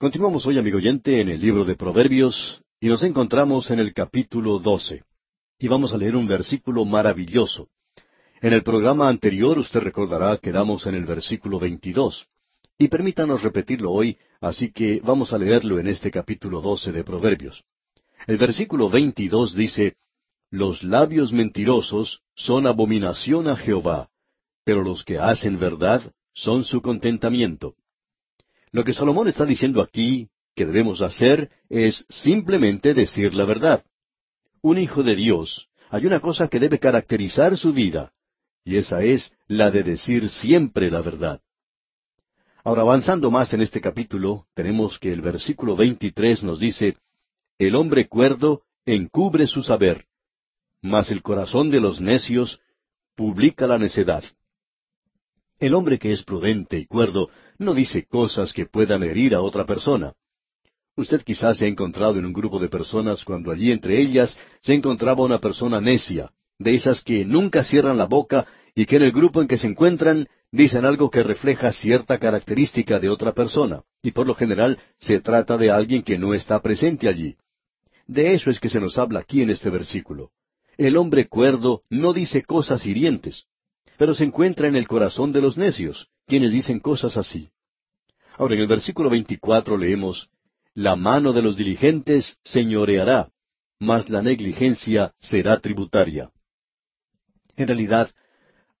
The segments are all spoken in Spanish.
Continuamos hoy, amigo oyente, en el libro de Proverbios y nos encontramos en el capítulo doce. Y vamos a leer un versículo maravilloso. En el programa anterior usted recordará que damos en el versículo veintidós. Y permítanos repetirlo hoy, así que vamos a leerlo en este capítulo doce de Proverbios. El versículo veintidós dice, Los labios mentirosos son abominación a Jehová, pero los que hacen verdad son su contentamiento. Lo que Salomón está diciendo aquí que debemos hacer es simplemente decir la verdad. Un hijo de Dios, hay una cosa que debe caracterizar su vida, y esa es la de decir siempre la verdad. Ahora, avanzando más en este capítulo, tenemos que el versículo 23 nos dice, El hombre cuerdo encubre su saber, mas el corazón de los necios publica la necedad. El hombre que es prudente y cuerdo no dice cosas que puedan herir a otra persona. Usted quizás se ha encontrado en un grupo de personas cuando allí entre ellas se encontraba una persona necia, de esas que nunca cierran la boca y que en el grupo en que se encuentran dicen algo que refleja cierta característica de otra persona, y por lo general se trata de alguien que no está presente allí. De eso es que se nos habla aquí en este versículo. El hombre cuerdo no dice cosas hirientes pero se encuentra en el corazón de los necios, quienes dicen cosas así. Ahora, en el versículo 24 leemos, La mano de los diligentes señoreará, mas la negligencia será tributaria. En realidad,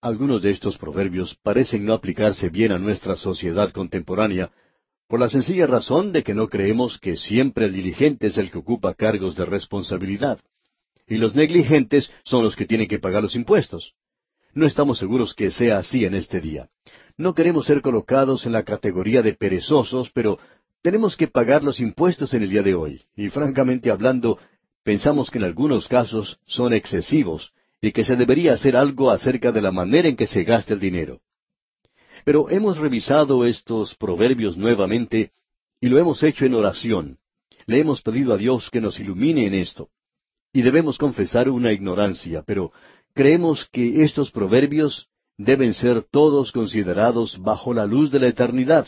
algunos de estos proverbios parecen no aplicarse bien a nuestra sociedad contemporánea, por la sencilla razón de que no creemos que siempre el diligente es el que ocupa cargos de responsabilidad, y los negligentes son los que tienen que pagar los impuestos. No estamos seguros que sea así en este día. No queremos ser colocados en la categoría de perezosos, pero tenemos que pagar los impuestos en el día de hoy. Y francamente hablando, pensamos que en algunos casos son excesivos y que se debería hacer algo acerca de la manera en que se gasta el dinero. Pero hemos revisado estos proverbios nuevamente y lo hemos hecho en oración. Le hemos pedido a Dios que nos ilumine en esto. Y debemos confesar una ignorancia, pero creemos que estos proverbios deben ser todos considerados bajo la luz de la eternidad,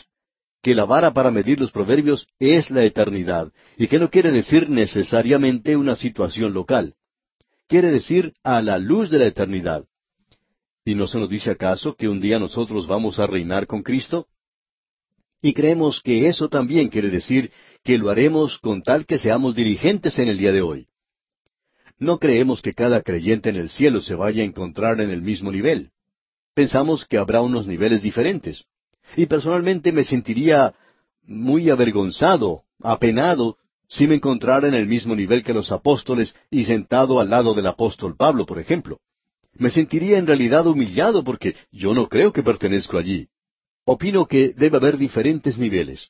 que la vara para medir los proverbios es la eternidad, y que no quiere decir necesariamente una situación local. Quiere decir a la luz de la eternidad. ¿Y no se nos dice acaso que un día nosotros vamos a reinar con Cristo? Y creemos que eso también quiere decir que lo haremos con tal que seamos dirigentes en el día de hoy. No creemos que cada creyente en el cielo se vaya a encontrar en el mismo nivel. Pensamos que habrá unos niveles diferentes. Y personalmente me sentiría muy avergonzado, apenado, si me encontrara en el mismo nivel que los apóstoles y sentado al lado del apóstol Pablo, por ejemplo. Me sentiría en realidad humillado porque yo no creo que pertenezco allí. Opino que debe haber diferentes niveles.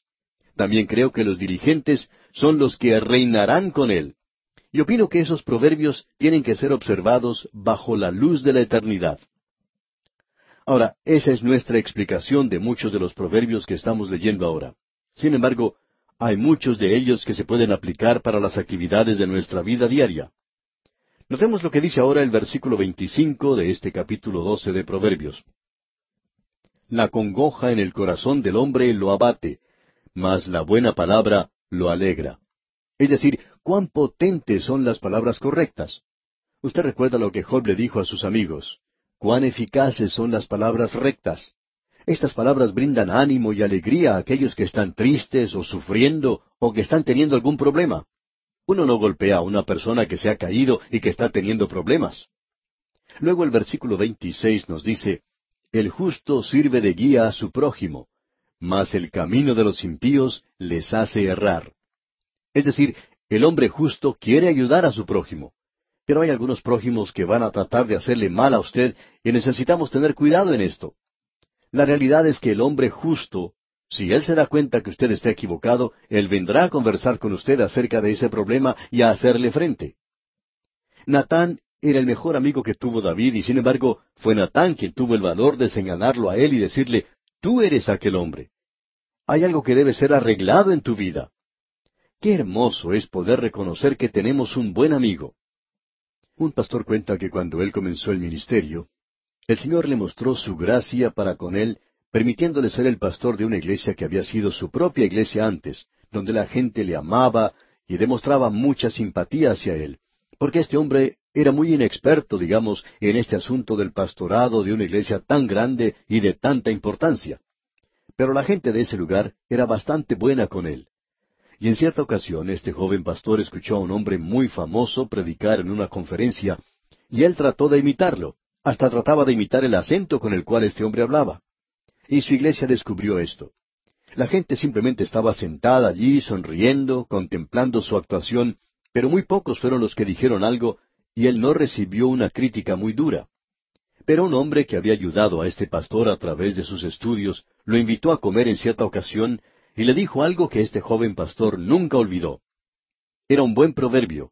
También creo que los dirigentes son los que reinarán con él. Y opino que esos proverbios tienen que ser observados bajo la luz de la eternidad. Ahora, esa es nuestra explicación de muchos de los proverbios que estamos leyendo ahora. Sin embargo, hay muchos de ellos que se pueden aplicar para las actividades de nuestra vida diaria. Notemos lo que dice ahora el versículo 25 de este capítulo 12 de Proverbios. La congoja en el corazón del hombre lo abate, mas la buena palabra lo alegra. Es decir, cuán potentes son las palabras correctas. Usted recuerda lo que Job le dijo a sus amigos. Cuán eficaces son las palabras rectas. Estas palabras brindan ánimo y alegría a aquellos que están tristes o sufriendo o que están teniendo algún problema. Uno no golpea a una persona que se ha caído y que está teniendo problemas. Luego el versículo 26 nos dice, El justo sirve de guía a su prójimo, mas el camino de los impíos les hace errar. Es decir, el hombre justo quiere ayudar a su prójimo. Pero hay algunos prójimos que van a tratar de hacerle mal a usted y necesitamos tener cuidado en esto. La realidad es que el hombre justo, si él se da cuenta que usted está equivocado, él vendrá a conversar con usted acerca de ese problema y a hacerle frente. Natán era el mejor amigo que tuvo David y sin embargo fue Natán quien tuvo el valor de señalarlo a él y decirle, tú eres aquel hombre. Hay algo que debe ser arreglado en tu vida. Qué hermoso es poder reconocer que tenemos un buen amigo. Un pastor cuenta que cuando él comenzó el ministerio, el Señor le mostró su gracia para con él, permitiéndole ser el pastor de una iglesia que había sido su propia iglesia antes, donde la gente le amaba y demostraba mucha simpatía hacia él, porque este hombre era muy inexperto, digamos, en este asunto del pastorado de una iglesia tan grande y de tanta importancia. Pero la gente de ese lugar era bastante buena con él. Y en cierta ocasión este joven pastor escuchó a un hombre muy famoso predicar en una conferencia, y él trató de imitarlo, hasta trataba de imitar el acento con el cual este hombre hablaba. Y su iglesia descubrió esto. La gente simplemente estaba sentada allí, sonriendo, contemplando su actuación, pero muy pocos fueron los que dijeron algo, y él no recibió una crítica muy dura. Pero un hombre que había ayudado a este pastor a través de sus estudios lo invitó a comer en cierta ocasión y le dijo algo que este joven pastor nunca olvidó. Era un buen proverbio.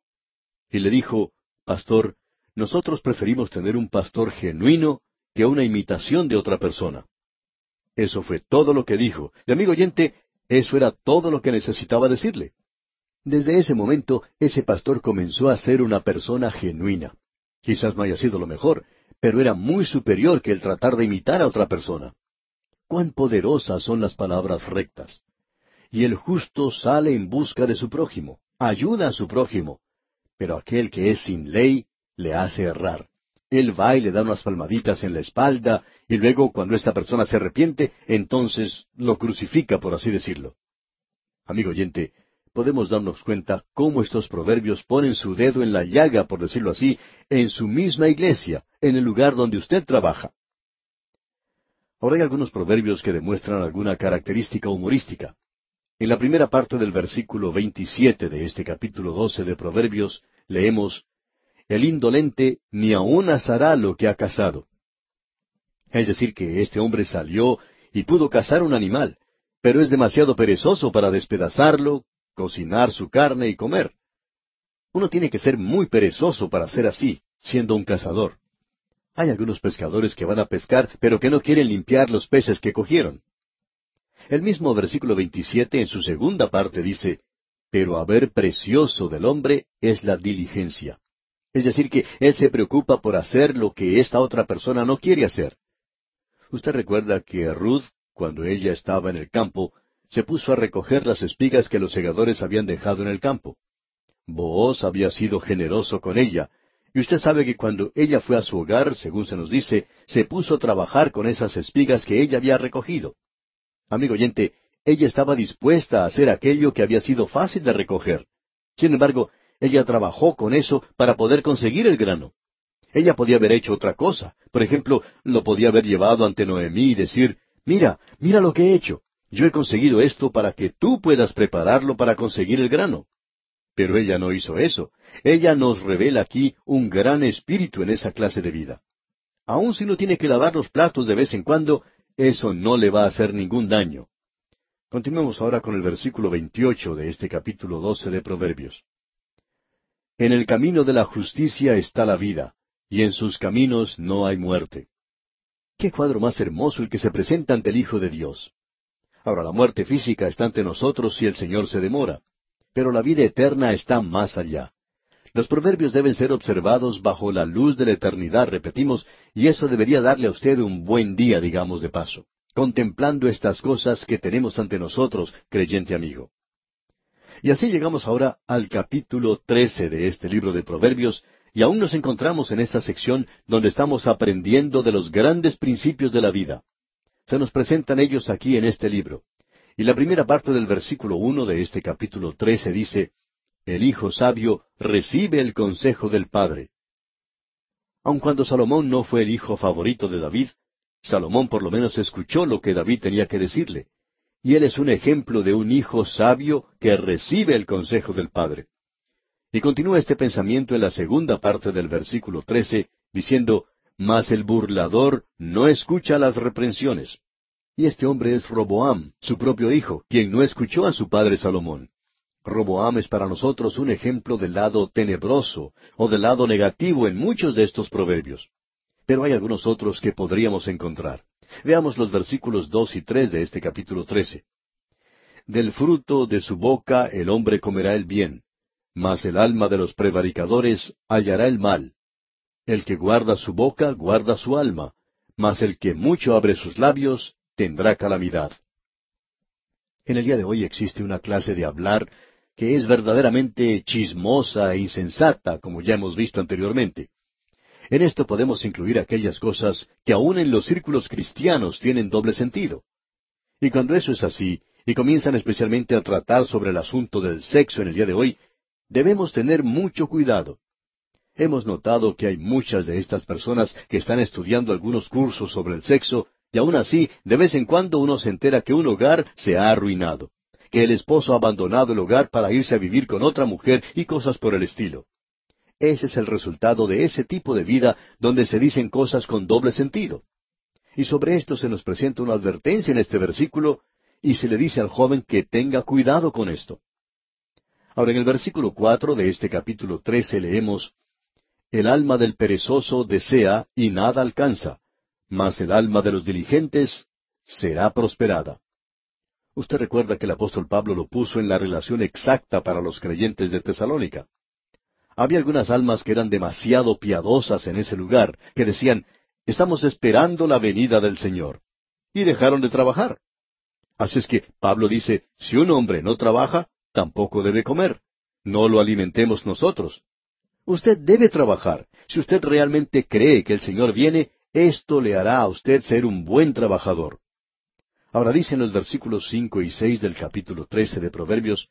Y le dijo, Pastor, nosotros preferimos tener un pastor genuino que una imitación de otra persona. Eso fue todo lo que dijo. Y amigo oyente, eso era todo lo que necesitaba decirle. Desde ese momento, ese pastor comenzó a ser una persona genuina. Quizás no haya sido lo mejor, pero era muy superior que el tratar de imitar a otra persona. Cuán poderosas son las palabras rectas. Y el justo sale en busca de su prójimo, ayuda a su prójimo, pero aquel que es sin ley le hace errar. Él va y le da unas palmaditas en la espalda, y luego cuando esta persona se arrepiente, entonces lo crucifica, por así decirlo. Amigo oyente, podemos darnos cuenta cómo estos proverbios ponen su dedo en la llaga, por decirlo así, en su misma iglesia, en el lugar donde usted trabaja. Ahora hay algunos proverbios que demuestran alguna característica humorística. En la primera parte del versículo 27 de este capítulo 12 de Proverbios leemos, El indolente ni aun asará lo que ha cazado. Es decir, que este hombre salió y pudo cazar un animal, pero es demasiado perezoso para despedazarlo, cocinar su carne y comer. Uno tiene que ser muy perezoso para ser así, siendo un cazador. Hay algunos pescadores que van a pescar, pero que no quieren limpiar los peces que cogieron. El mismo versículo 27 en su segunda parte dice, Pero haber precioso del hombre es la diligencia. Es decir, que él se preocupa por hacer lo que esta otra persona no quiere hacer. Usted recuerda que Ruth, cuando ella estaba en el campo, se puso a recoger las espigas que los segadores habían dejado en el campo. Booz había sido generoso con ella, y usted sabe que cuando ella fue a su hogar, según se nos dice, se puso a trabajar con esas espigas que ella había recogido. Amigo oyente, ella estaba dispuesta a hacer aquello que había sido fácil de recoger. Sin embargo, ella trabajó con eso para poder conseguir el grano. Ella podía haber hecho otra cosa. Por ejemplo, lo podía haber llevado ante Noemí y decir, mira, mira lo que he hecho. Yo he conseguido esto para que tú puedas prepararlo para conseguir el grano. Pero ella no hizo eso. Ella nos revela aquí un gran espíritu en esa clase de vida. Aun si no tiene que lavar los platos de vez en cuando, eso no le va a hacer ningún daño. Continuemos ahora con el versículo 28 de este capítulo 12 de Proverbios. En el camino de la justicia está la vida, y en sus caminos no hay muerte. Qué cuadro más hermoso el que se presenta ante el Hijo de Dios. Ahora, la muerte física está ante nosotros si el Señor se demora, pero la vida eterna está más allá. Los proverbios deben ser observados bajo la luz de la eternidad, repetimos, y eso debería darle a usted un buen día, digamos de paso, contemplando estas cosas que tenemos ante nosotros, creyente amigo. Y así llegamos ahora al capítulo trece de este libro de Proverbios, y aún nos encontramos en esta sección donde estamos aprendiendo de los grandes principios de la vida. Se nos presentan ellos aquí en este libro. Y la primera parte del versículo uno de este capítulo trece dice, El hijo sabio recibe el consejo del padre. Aun cuando Salomón no fue el hijo favorito de David, Salomón por lo menos escuchó lo que David tenía que decirle. Y él es un ejemplo de un hijo sabio que recibe el consejo del padre. Y continúa este pensamiento en la segunda parte del versículo trece, diciendo, mas el burlador no escucha las reprensiones. Y este hombre es Roboam, su propio hijo, quien no escuchó a su padre Salomón. Roboam es para nosotros un ejemplo del lado tenebroso o del lado negativo en muchos de estos proverbios. Pero hay algunos otros que podríamos encontrar. Veamos los versículos dos y tres de este capítulo trece. Del fruto de su boca el hombre comerá el bien, mas el alma de los prevaricadores hallará el mal. El que guarda su boca, guarda su alma, mas el que mucho abre sus labios, tendrá calamidad. En el día de hoy existe una clase de hablar que es verdaderamente chismosa e insensata, como ya hemos visto anteriormente. En esto podemos incluir aquellas cosas que aun en los círculos cristianos tienen doble sentido. Y cuando eso es así, y comienzan especialmente a tratar sobre el asunto del sexo en el día de hoy, debemos tener mucho cuidado. Hemos notado que hay muchas de estas personas que están estudiando algunos cursos sobre el sexo, y aun así, de vez en cuando uno se entera que un hogar se ha arruinado, que el esposo ha abandonado el hogar para irse a vivir con otra mujer y cosas por el estilo. Ese es el resultado de ese tipo de vida donde se dicen cosas con doble sentido. Y sobre esto se nos presenta una advertencia en este versículo y se le dice al joven que tenga cuidado con esto. Ahora en el versículo cuatro de este capítulo trece leemos El alma del perezoso desea y nada alcanza, mas el alma de los diligentes será prosperada. Usted recuerda que el apóstol Pablo lo puso en la relación exacta para los creyentes de Tesalónica. Había algunas almas que eran demasiado piadosas en ese lugar, que decían, estamos esperando la venida del Señor. Y dejaron de trabajar. Así es que Pablo dice, si un hombre no trabaja, tampoco debe comer. No lo alimentemos nosotros. Usted debe trabajar. Si usted realmente cree que el Señor viene, esto le hará a usted ser un buen trabajador. Ahora dice en los versículos cinco y seis del capítulo trece de Proverbios,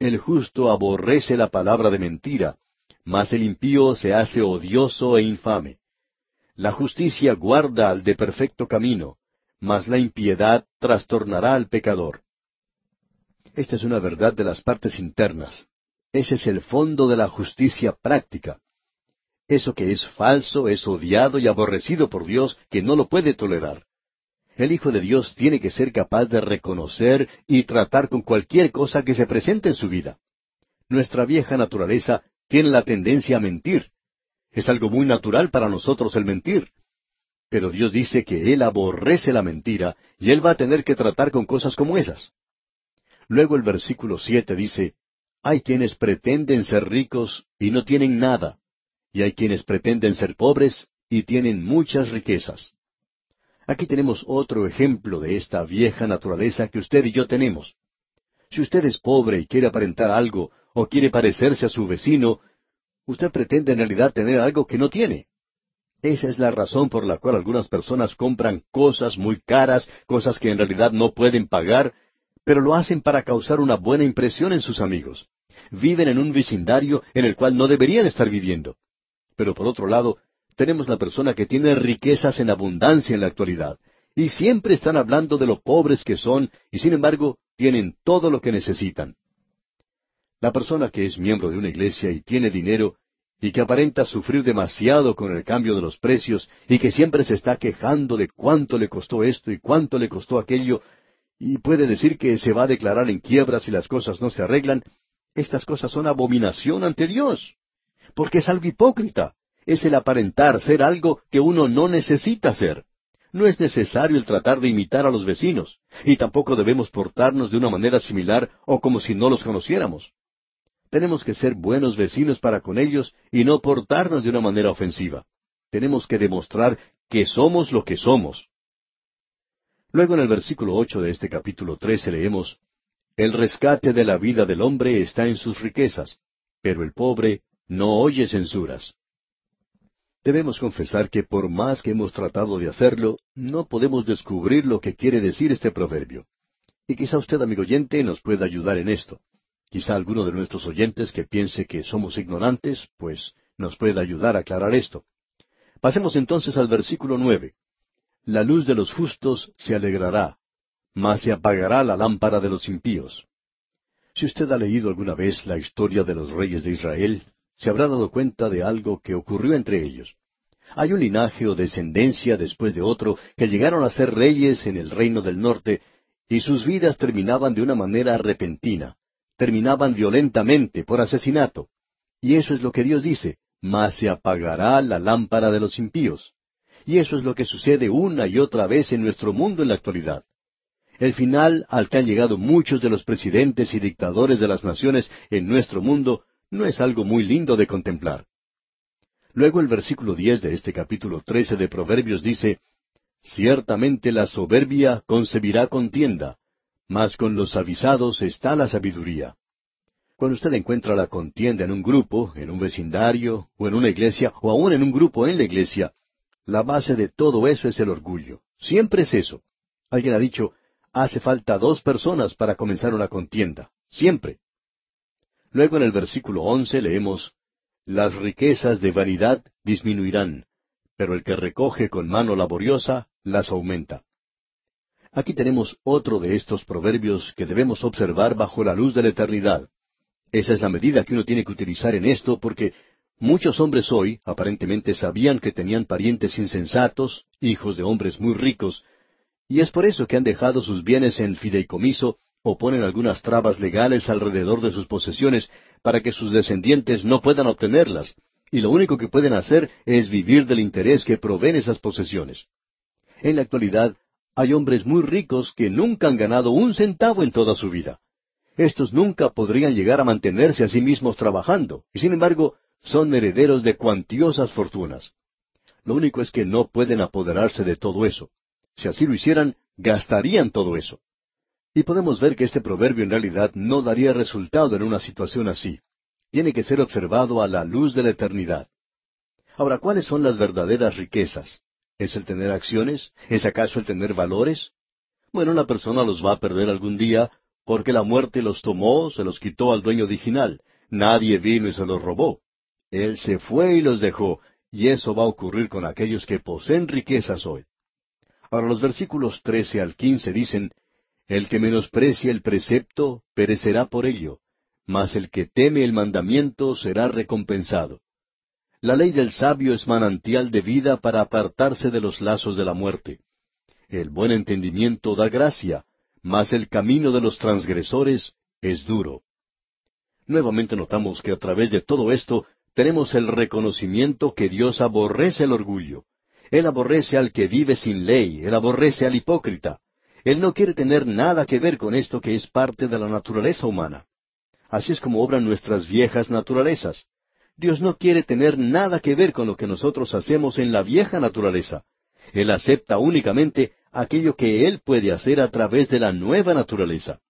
El justo aborrece la palabra de mentira, mas el impío se hace odioso e infame. La justicia guarda al de perfecto camino, mas la impiedad trastornará al pecador. Esta es una verdad de las partes internas. Ese es el fondo de la justicia práctica. Eso que es falso es odiado y aborrecido por Dios, que no lo puede tolerar. El Hijo de Dios tiene que ser capaz de reconocer y tratar con cualquier cosa que se presente en su vida. Nuestra vieja naturaleza tiene la tendencia a mentir. Es algo muy natural para nosotros el mentir. Pero Dios dice que Él aborrece la mentira y Él va a tener que tratar con cosas como esas. Luego el versículo siete dice, Hay quienes pretenden ser ricos y no tienen nada, y hay quienes pretenden ser pobres y tienen muchas riquezas. Aquí tenemos otro ejemplo de esta vieja naturaleza que usted y yo tenemos. Si usted es pobre y quiere aparentar algo, o quiere parecerse a su vecino, usted pretende en realidad tener algo que no tiene. Esa es la razón por la cual algunas personas compran cosas muy caras, cosas que en realidad no pueden pagar, pero lo hacen para causar una buena impresión en sus amigos. Viven en un vecindario en el cual no deberían estar viviendo. Pero por otro lado, tenemos la persona que tiene riquezas en abundancia en la actualidad, y siempre están hablando de lo pobres que son, y sin embargo tienen todo lo que necesitan. La persona que es miembro de una iglesia y tiene dinero y que aparenta sufrir demasiado con el cambio de los precios y que siempre se está quejando de cuánto le costó esto y cuánto le costó aquello y puede decir que se va a declarar en quiebra si las cosas no se arreglan, estas cosas son abominación ante Dios, porque es algo hipócrita, es el aparentar ser algo que uno no necesita ser. No es necesario el tratar de imitar a los vecinos, y tampoco debemos portarnos de una manera similar o como si no los conociéramos. Tenemos que ser buenos vecinos para con ellos y no portarnos de una manera ofensiva. Tenemos que demostrar que somos lo que somos. Luego en el versículo ocho de este capítulo trece leemos El rescate de la vida del hombre está en sus riquezas, pero el pobre no oye censuras. Debemos confesar que por más que hemos tratado de hacerlo, no podemos descubrir lo que quiere decir este proverbio. Y quizá usted, amigo oyente, nos pueda ayudar en esto. Quizá alguno de nuestros oyentes que piense que somos ignorantes, pues nos puede ayudar a aclarar esto. Pasemos entonces al versículo nueve. La luz de los justos se alegrará, mas se apagará la lámpara de los impíos. Si usted ha leído alguna vez la historia de los reyes de Israel, se habrá dado cuenta de algo que ocurrió entre ellos. Hay un linaje o descendencia después de otro que llegaron a ser reyes en el reino del norte, y sus vidas terminaban de una manera repentina terminaban violentamente por asesinato. Y eso es lo que Dios dice, mas se apagará la lámpara de los impíos. Y eso es lo que sucede una y otra vez en nuestro mundo en la actualidad. El final al que han llegado muchos de los presidentes y dictadores de las naciones en nuestro mundo no es algo muy lindo de contemplar. Luego el versículo diez de este capítulo trece de Proverbios dice Ciertamente la soberbia concebirá contienda, mas con los avisados está la sabiduría. Cuando usted encuentra la contienda en un grupo, en un vecindario, o en una iglesia, o aún en un grupo en la iglesia, la base de todo eso es el orgullo. Siempre es eso. Alguien ha dicho, hace falta dos personas para comenzar una contienda. Siempre. Luego en el versículo once leemos, Las riquezas de vanidad disminuirán, pero el que recoge con mano laboriosa las aumenta. Aquí tenemos otro de estos proverbios que debemos observar bajo la luz de la eternidad. Esa es la medida que uno tiene que utilizar en esto porque muchos hombres hoy aparentemente sabían que tenían parientes insensatos, hijos de hombres muy ricos, y es por eso que han dejado sus bienes en fideicomiso o ponen algunas trabas legales alrededor de sus posesiones para que sus descendientes no puedan obtenerlas, y lo único que pueden hacer es vivir del interés que proveen esas posesiones. En la actualidad hay hombres muy ricos que nunca han ganado un centavo en toda su vida. Estos nunca podrían llegar a mantenerse a sí mismos trabajando, y sin embargo son herederos de cuantiosas fortunas. Lo único es que no pueden apoderarse de todo eso. Si así lo hicieran, gastarían todo eso. Y podemos ver que este proverbio en realidad no daría resultado en una situación así. Tiene que ser observado a la luz de la eternidad. Ahora, ¿cuáles son las verdaderas riquezas? ¿Es el tener acciones? ¿Es acaso el tener valores? Bueno, una persona los va a perder algún día porque la muerte los tomó, se los quitó al dueño original. Nadie vino y se los robó. Él se fue y los dejó, y eso va a ocurrir con aquellos que poseen riquezas hoy. Ahora los versículos trece al quince dicen, El que menosprecia el precepto perecerá por ello, mas el que teme el mandamiento será recompensado. La ley del sabio es manantial de vida para apartarse de los lazos de la muerte. El buen entendimiento da gracia, mas el camino de los transgresores es duro. Nuevamente notamos que a través de todo esto tenemos el reconocimiento que Dios aborrece el orgullo. Él aborrece al que vive sin ley, él aborrece al hipócrita. Él no quiere tener nada que ver con esto que es parte de la naturaleza humana. Así es como obran nuestras viejas naturalezas. Dios no quiere tener nada que ver con lo que nosotros hacemos en la vieja naturaleza. Él acepta únicamente aquello que Él puede hacer a través de la nueva naturaleza.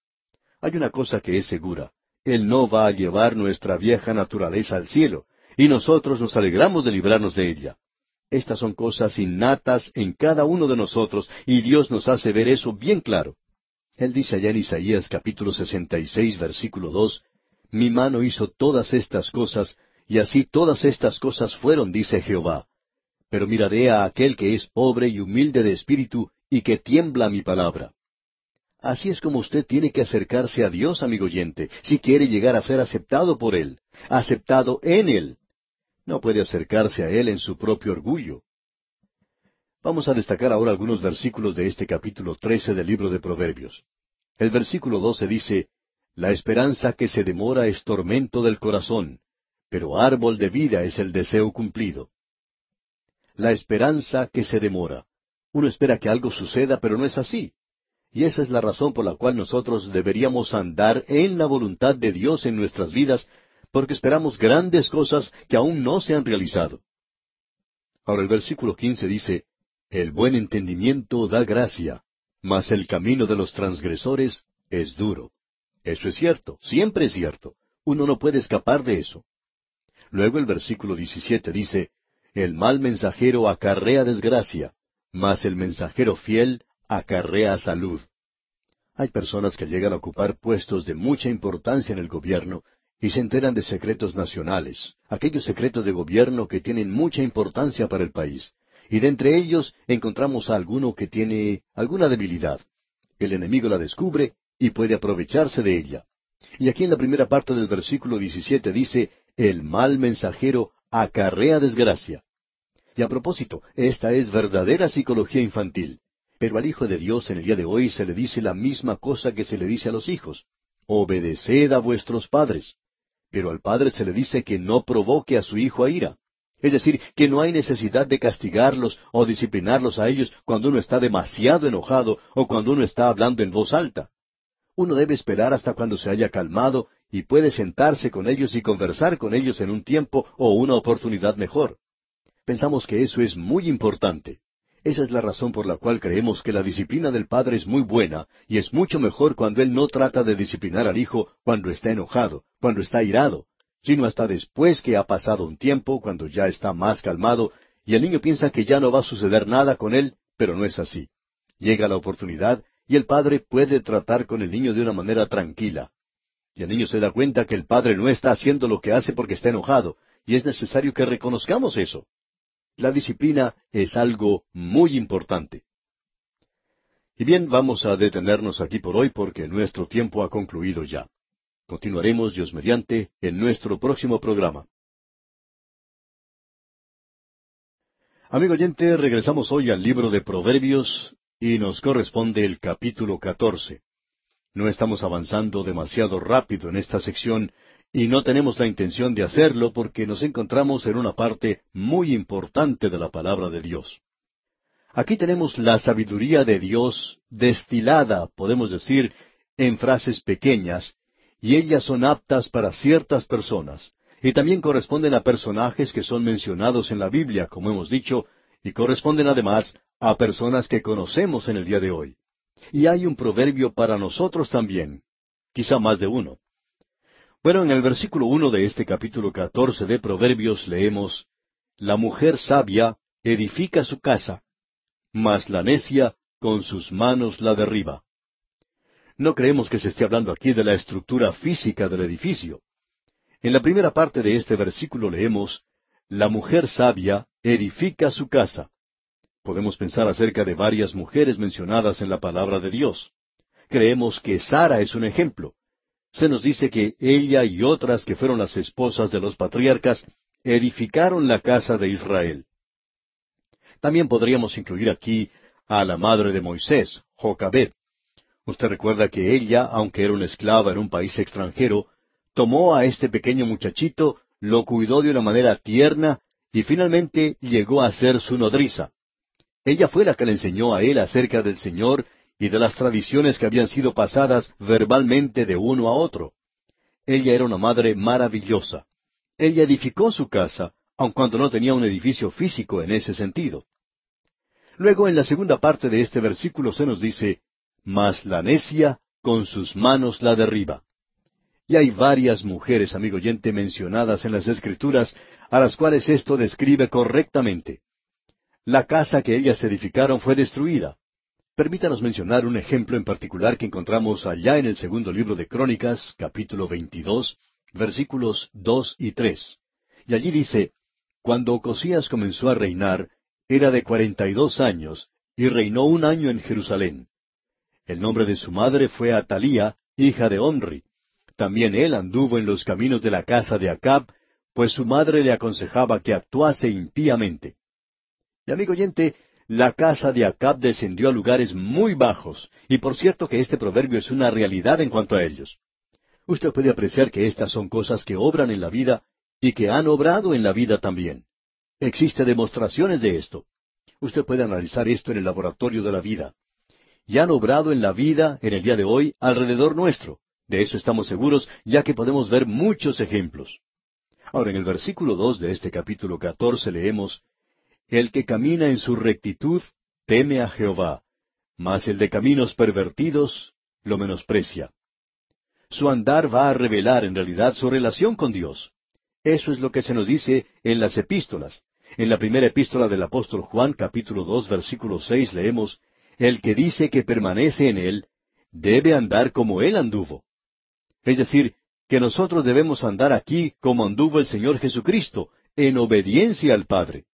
Hay una cosa que es segura. Él no va a llevar nuestra vieja naturaleza al cielo, y nosotros nos alegramos de librarnos de ella. Estas son cosas innatas en cada uno de nosotros, y Dios nos hace ver eso bien claro. Él dice allá en Isaías capítulo 66, versículo 2, Mi mano hizo todas estas cosas, y así todas estas cosas fueron, dice Jehová. Pero miraré a aquel que es pobre y humilde de espíritu, y que tiembla mi palabra. Así es como usted tiene que acercarse a Dios, amigo oyente, si quiere llegar a ser aceptado por Él, aceptado en Él. No puede acercarse a Él en su propio orgullo. Vamos a destacar ahora algunos versículos de este capítulo trece del libro de Proverbios. El versículo doce dice, La esperanza que se demora es tormento del corazón, pero árbol de vida es el deseo cumplido. La esperanza que se demora. Uno espera que algo suceda, pero no es así. Y esa es la razón por la cual nosotros deberíamos andar en la voluntad de Dios en nuestras vidas, porque esperamos grandes cosas que aún no se han realizado. Ahora el versículo quince dice, El buen entendimiento da gracia, mas el camino de los transgresores es duro. Eso es cierto, siempre es cierto. Uno no puede escapar de eso. Luego el versículo 17 dice, El mal mensajero acarrea desgracia, mas el mensajero fiel acarrea salud. Hay personas que llegan a ocupar puestos de mucha importancia en el gobierno y se enteran de secretos nacionales, aquellos secretos de gobierno que tienen mucha importancia para el país. Y de entre ellos encontramos a alguno que tiene alguna debilidad. El enemigo la descubre y puede aprovecharse de ella. Y aquí en la primera parte del versículo 17 dice, el mal mensajero acarrea desgracia. Y a propósito, esta es verdadera psicología infantil. Pero al Hijo de Dios en el día de hoy se le dice la misma cosa que se le dice a los hijos. Obedeced a vuestros padres. Pero al padre se le dice que no provoque a su hijo a ira. Es decir, que no hay necesidad de castigarlos o disciplinarlos a ellos cuando uno está demasiado enojado o cuando uno está hablando en voz alta. Uno debe esperar hasta cuando se haya calmado y puede sentarse con ellos y conversar con ellos en un tiempo o una oportunidad mejor. Pensamos que eso es muy importante. Esa es la razón por la cual creemos que la disciplina del padre es muy buena y es mucho mejor cuando él no trata de disciplinar al hijo cuando está enojado, cuando está irado, sino hasta después que ha pasado un tiempo, cuando ya está más calmado, y el niño piensa que ya no va a suceder nada con él, pero no es así. Llega la oportunidad y el padre puede tratar con el niño de una manera tranquila. Y el niño se da cuenta que el padre no está haciendo lo que hace porque está enojado, y es necesario que reconozcamos eso. La disciplina es algo muy importante. Y bien, vamos a detenernos aquí por hoy porque nuestro tiempo ha concluido ya. Continuaremos, Dios mediante, en nuestro próximo programa. Amigo oyente, regresamos hoy al libro de Proverbios y nos corresponde el capítulo catorce. No estamos avanzando demasiado rápido en esta sección y no tenemos la intención de hacerlo porque nos encontramos en una parte muy importante de la palabra de Dios. Aquí tenemos la sabiduría de Dios destilada, podemos decir, en frases pequeñas, y ellas son aptas para ciertas personas, y también corresponden a personajes que son mencionados en la Biblia, como hemos dicho, y corresponden además a personas que conocemos en el día de hoy. Y hay un proverbio para nosotros también, quizá más de uno. Bueno, en el versículo uno de este capítulo catorce de Proverbios leemos La mujer sabia edifica su casa, mas la necia con sus manos la derriba. No creemos que se esté hablando aquí de la estructura física del edificio. En la primera parte de este versículo leemos La mujer sabia edifica su casa. Podemos pensar acerca de varias mujeres mencionadas en la palabra de Dios. Creemos que Sara es un ejemplo se nos dice que ella y otras que fueron las esposas de los patriarcas edificaron la casa de Israel. También podríamos incluir aquí a la madre de Moisés, Jocabed. Usted recuerda que ella, aunque era una esclava en un país extranjero, tomó a este pequeño muchachito, lo cuidó de una manera tierna y finalmente llegó a ser su nodriza. Ella fue la que le enseñó a él acerca del Señor y de las tradiciones que habían sido pasadas verbalmente de uno a otro. Ella era una madre maravillosa. Ella edificó su casa, aun cuando no tenía un edificio físico en ese sentido. Luego en la segunda parte de este versículo se nos dice, Mas la necia con sus manos la derriba. Y hay varias mujeres, amigo oyente, mencionadas en las Escrituras, a las cuales esto describe correctamente. La casa que ellas edificaron fue destruida. Permítanos mencionar un ejemplo en particular que encontramos allá en el segundo libro de Crónicas, capítulo 22, versículos dos y tres. Y allí dice, Cuando Ocosías comenzó a reinar, era de cuarenta y dos años, y reinó un año en Jerusalén. El nombre de su madre fue Atalía, hija de Omri. También él anduvo en los caminos de la casa de Acab, pues su madre le aconsejaba que actuase impíamente. Y amigo oyente, la casa de Acab descendió a lugares muy bajos, y por cierto que este proverbio es una realidad en cuanto a ellos. Usted puede apreciar que estas son cosas que obran en la vida y que han obrado en la vida también. Existe demostraciones de esto. Usted puede analizar esto en el laboratorio de la vida. Y han obrado en la vida en el día de hoy alrededor nuestro. De eso estamos seguros, ya que podemos ver muchos ejemplos. Ahora, en el versículo dos de este capítulo catorce leemos el que camina en su rectitud teme a Jehová, mas el de caminos pervertidos lo menosprecia. Su andar va a revelar en realidad su relación con Dios. Eso es lo que se nos dice en las epístolas. En la primera epístola del apóstol Juan, capítulo dos, versículo seis, leemos, El que dice que permanece en él, debe andar como él anduvo. Es decir, que nosotros debemos andar aquí como anduvo el Señor Jesucristo, en obediencia al Padre.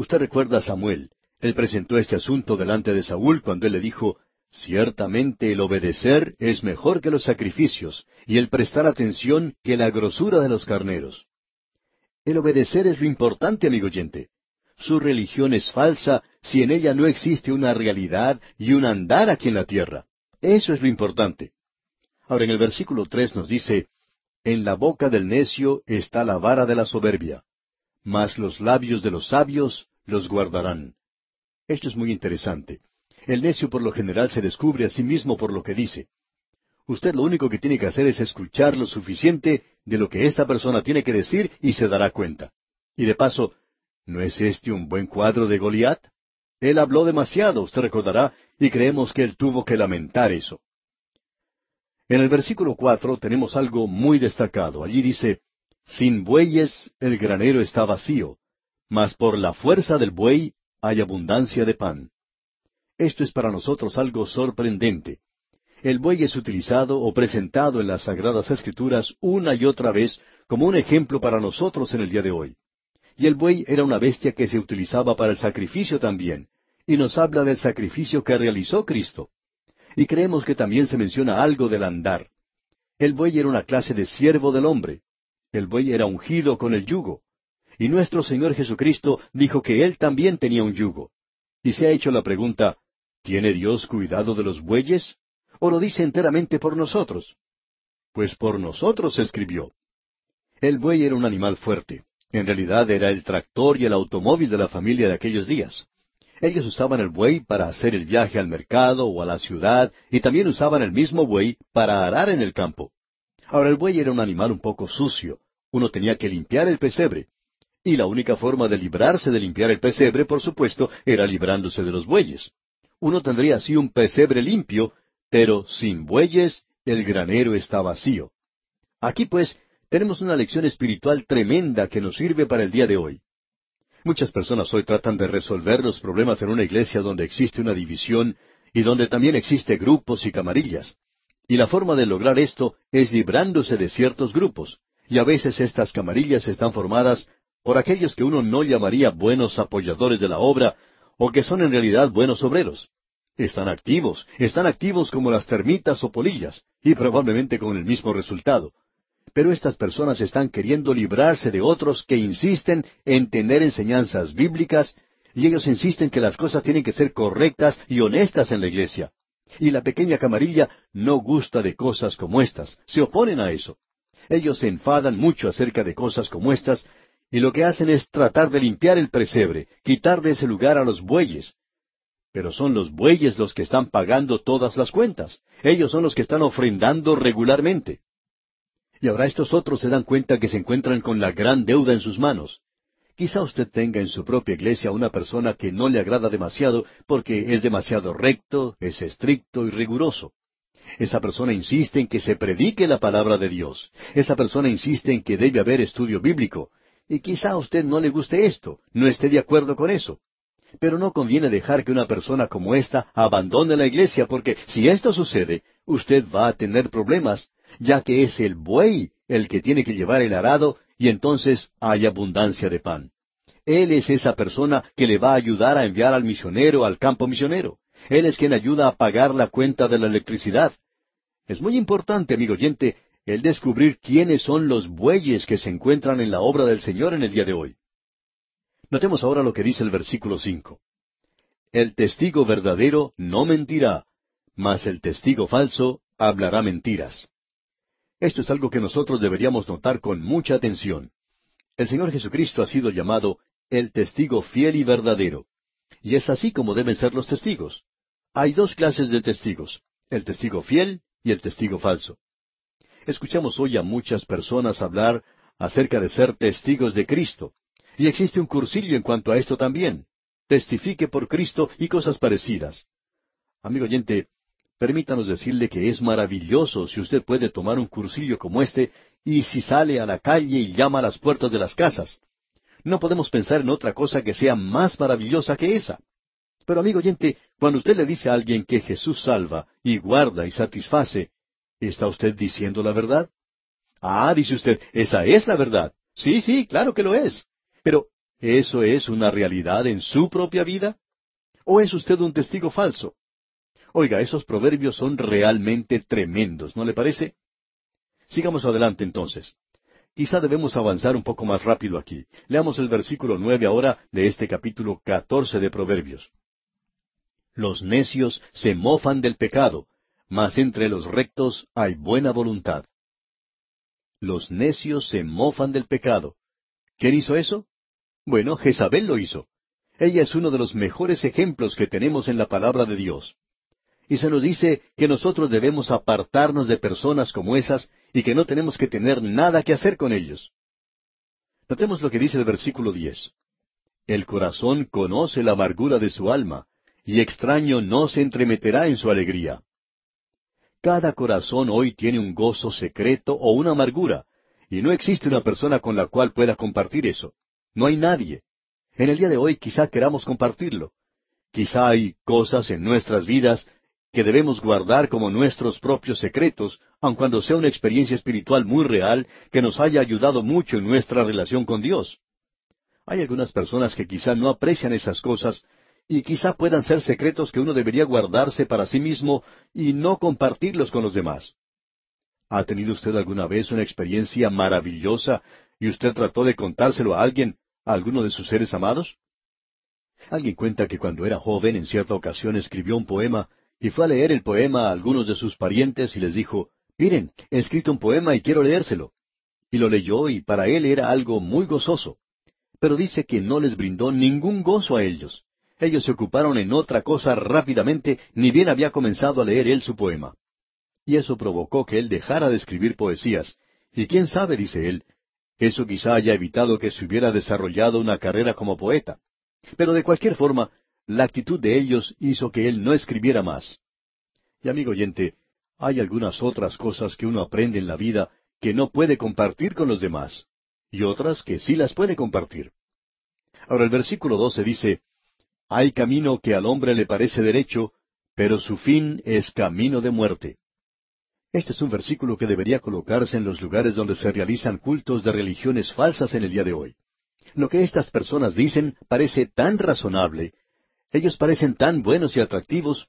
Usted recuerda a Samuel. Él presentó este asunto delante de Saúl cuando él le dijo, Ciertamente el obedecer es mejor que los sacrificios, y el prestar atención que la grosura de los carneros. El obedecer es lo importante, amigo oyente. Su religión es falsa si en ella no existe una realidad y un andar aquí en la tierra. Eso es lo importante. Ahora en el versículo tres nos dice, En la boca del necio está la vara de la soberbia, mas los labios de los sabios los guardarán. Esto es muy interesante. El necio por lo general se descubre a sí mismo por lo que dice. Usted lo único que tiene que hacer es escuchar lo suficiente de lo que esta persona tiene que decir y se dará cuenta. Y de paso, ¿no es este un buen cuadro de Goliat? Él habló demasiado, usted recordará, y creemos que él tuvo que lamentar eso. En el versículo cuatro tenemos algo muy destacado. Allí dice, Sin bueyes el granero está vacío, mas por la fuerza del buey hay abundancia de pan. Esto es para nosotros algo sorprendente. El buey es utilizado o presentado en las Sagradas Escrituras una y otra vez como un ejemplo para nosotros en el día de hoy. Y el buey era una bestia que se utilizaba para el sacrificio también, y nos habla del sacrificio que realizó Cristo. Y creemos que también se menciona algo del andar. El buey era una clase de siervo del hombre. El buey era ungido con el yugo. Y nuestro Señor Jesucristo dijo que Él también tenía un yugo. Y se ha hecho la pregunta, ¿tiene Dios cuidado de los bueyes? ¿O lo dice enteramente por nosotros? Pues por nosotros escribió. El buey era un animal fuerte. En realidad era el tractor y el automóvil de la familia de aquellos días. Ellos usaban el buey para hacer el viaje al mercado o a la ciudad y también usaban el mismo buey para arar en el campo. Ahora el buey era un animal un poco sucio. Uno tenía que limpiar el pesebre. Y la única forma de librarse de limpiar el pesebre, por supuesto, era librándose de los bueyes. Uno tendría así un pesebre limpio pero sin bueyes el granero está vacío. Aquí pues tenemos una lección espiritual tremenda que nos sirve para el día de hoy. Muchas personas hoy tratan de resolver los problemas en una iglesia donde existe una división y donde también existe grupos y camarillas. Y la forma de lograr esto es librándose de ciertos grupos. Y a veces estas camarillas están formadas por aquellos que uno no llamaría buenos apoyadores de la obra o que son en realidad buenos obreros. Están activos, están activos como las termitas o polillas, y probablemente con el mismo resultado. Pero estas personas están queriendo librarse de otros que insisten en tener enseñanzas bíblicas, y ellos insisten que las cosas tienen que ser correctas y honestas en la iglesia. Y la pequeña camarilla no gusta de cosas como estas, se oponen a eso. Ellos se enfadan mucho acerca de cosas como estas, y lo que hacen es tratar de limpiar el presebre, quitar de ese lugar a los bueyes, pero son los bueyes los que están pagando todas las cuentas. Ellos son los que están ofrendando regularmente. Y ahora estos otros se dan cuenta que se encuentran con la gran deuda en sus manos. Quizá usted tenga en su propia iglesia una persona que no le agrada demasiado porque es demasiado recto, es estricto y riguroso. Esa persona insiste en que se predique la palabra de Dios. Esa persona insiste en que debe haber estudio bíblico. Y quizá a usted no le guste esto, no esté de acuerdo con eso. Pero no conviene dejar que una persona como esta abandone la iglesia, porque si esto sucede, usted va a tener problemas, ya que es el buey el que tiene que llevar el arado y entonces hay abundancia de pan. Él es esa persona que le va a ayudar a enviar al misionero al campo misionero. Él es quien ayuda a pagar la cuenta de la electricidad. Es muy importante, amigo oyente, el descubrir quiénes son los bueyes que se encuentran en la obra del Señor en el día de hoy. Notemos ahora lo que dice el versículo cinco. El testigo verdadero no mentirá, mas el testigo falso hablará mentiras. Esto es algo que nosotros deberíamos notar con mucha atención. El Señor Jesucristo ha sido llamado el testigo fiel y verdadero. Y es así como deben ser los testigos. Hay dos clases de testigos, el testigo fiel y el testigo falso. Escuchamos hoy a muchas personas hablar acerca de ser testigos de Cristo, y existe un cursillo en cuanto a esto también. Testifique por Cristo y cosas parecidas. Amigo oyente, permítanos decirle que es maravilloso si usted puede tomar un cursillo como este y si sale a la calle y llama a las puertas de las casas. No podemos pensar en otra cosa que sea más maravillosa que esa. Pero amigo oyente, cuando usted le dice a alguien que Jesús salva y guarda y satisface, ¿está usted diciendo la verdad? Ah, dice usted, esa es la verdad. Sí, sí, claro que lo es. Pero, ¿eso es una realidad en su propia vida? ¿O es usted un testigo falso? Oiga, esos proverbios son realmente tremendos, ¿no le parece? Sigamos adelante entonces. Quizá debemos avanzar un poco más rápido aquí. Leamos el versículo nueve ahora de este capítulo catorce de Proverbios. Los necios se mofan del pecado, mas entre los rectos hay buena voluntad. Los necios se mofan del pecado. ¿Quién hizo eso? Bueno, Jezabel lo hizo. Ella es uno de los mejores ejemplos que tenemos en la palabra de Dios. Y se nos dice que nosotros debemos apartarnos de personas como esas y que no tenemos que tener nada que hacer con ellos. Notemos lo que dice el versículo diez. El corazón conoce la amargura de su alma, y extraño no se entremeterá en su alegría. Cada corazón hoy tiene un gozo secreto o una amargura, y no existe una persona con la cual pueda compartir eso. No hay nadie. En el día de hoy quizá queramos compartirlo. Quizá hay cosas en nuestras vidas que debemos guardar como nuestros propios secretos, aun cuando sea una experiencia espiritual muy real que nos haya ayudado mucho en nuestra relación con Dios. Hay algunas personas que quizá no aprecian esas cosas y quizá puedan ser secretos que uno debería guardarse para sí mismo y no compartirlos con los demás. ¿Ha tenido usted alguna vez una experiencia maravillosa y usted trató de contárselo a alguien, a alguno de sus seres amados? Alguien cuenta que cuando era joven en cierta ocasión escribió un poema y fue a leer el poema a algunos de sus parientes y les dijo, Miren, he escrito un poema y quiero leérselo. Y lo leyó y para él era algo muy gozoso. Pero dice que no les brindó ningún gozo a ellos. Ellos se ocuparon en otra cosa rápidamente, ni bien había comenzado a leer él su poema. Y eso provocó que él dejara de escribir poesías. Y quién sabe, dice él, eso quizá haya evitado que se hubiera desarrollado una carrera como poeta. Pero de cualquier forma, la actitud de ellos hizo que él no escribiera más. Y amigo oyente, hay algunas otras cosas que uno aprende en la vida que no puede compartir con los demás, y otras que sí las puede compartir. Ahora el versículo 12 dice, Hay camino que al hombre le parece derecho, pero su fin es camino de muerte. Este es un versículo que debería colocarse en los lugares donde se realizan cultos de religiones falsas en el día de hoy. Lo que estas personas dicen parece tan razonable ellos parecen tan buenos y atractivos.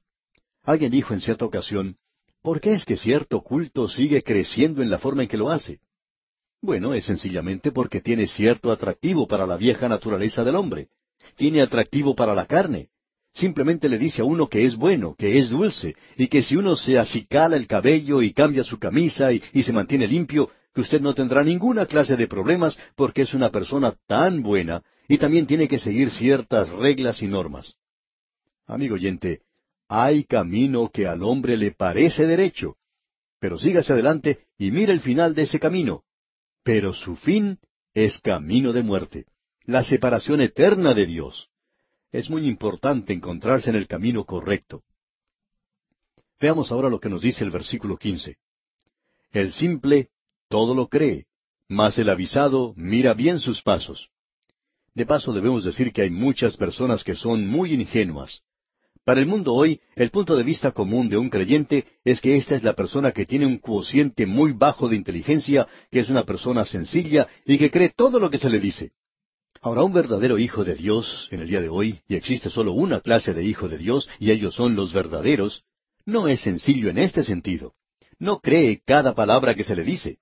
Alguien dijo en cierta ocasión, ¿por qué es que cierto culto sigue creciendo en la forma en que lo hace? Bueno, es sencillamente porque tiene cierto atractivo para la vieja naturaleza del hombre. Tiene atractivo para la carne. Simplemente le dice a uno que es bueno, que es dulce, y que si uno se acicala el cabello y cambia su camisa y, se mantiene limpio, que usted no tendrá ninguna clase de problemas porque es una persona tan buena y también tiene que seguir ciertas reglas y normas. Amigo oyente, hay camino que al hombre le parece derecho, pero sígase adelante y mire el final de ese camino. Pero su fin es camino de muerte, la separación eterna de Dios. Es muy importante encontrarse en el camino correcto. Veamos ahora lo que nos dice el versículo quince. El simple todo lo cree, mas el avisado mira bien sus pasos. De paso debemos decir que hay muchas personas que son muy ingenuas. Para el mundo hoy, el punto de vista común de un creyente es que esta es la persona que tiene un cociente muy bajo de inteligencia, que es una persona sencilla y que cree todo lo que se le dice. Ahora, un verdadero hijo de Dios, en el día de hoy, y existe solo una clase de hijo de Dios, y ellos son los verdaderos, no es sencillo en este sentido. No cree cada palabra que se le dice.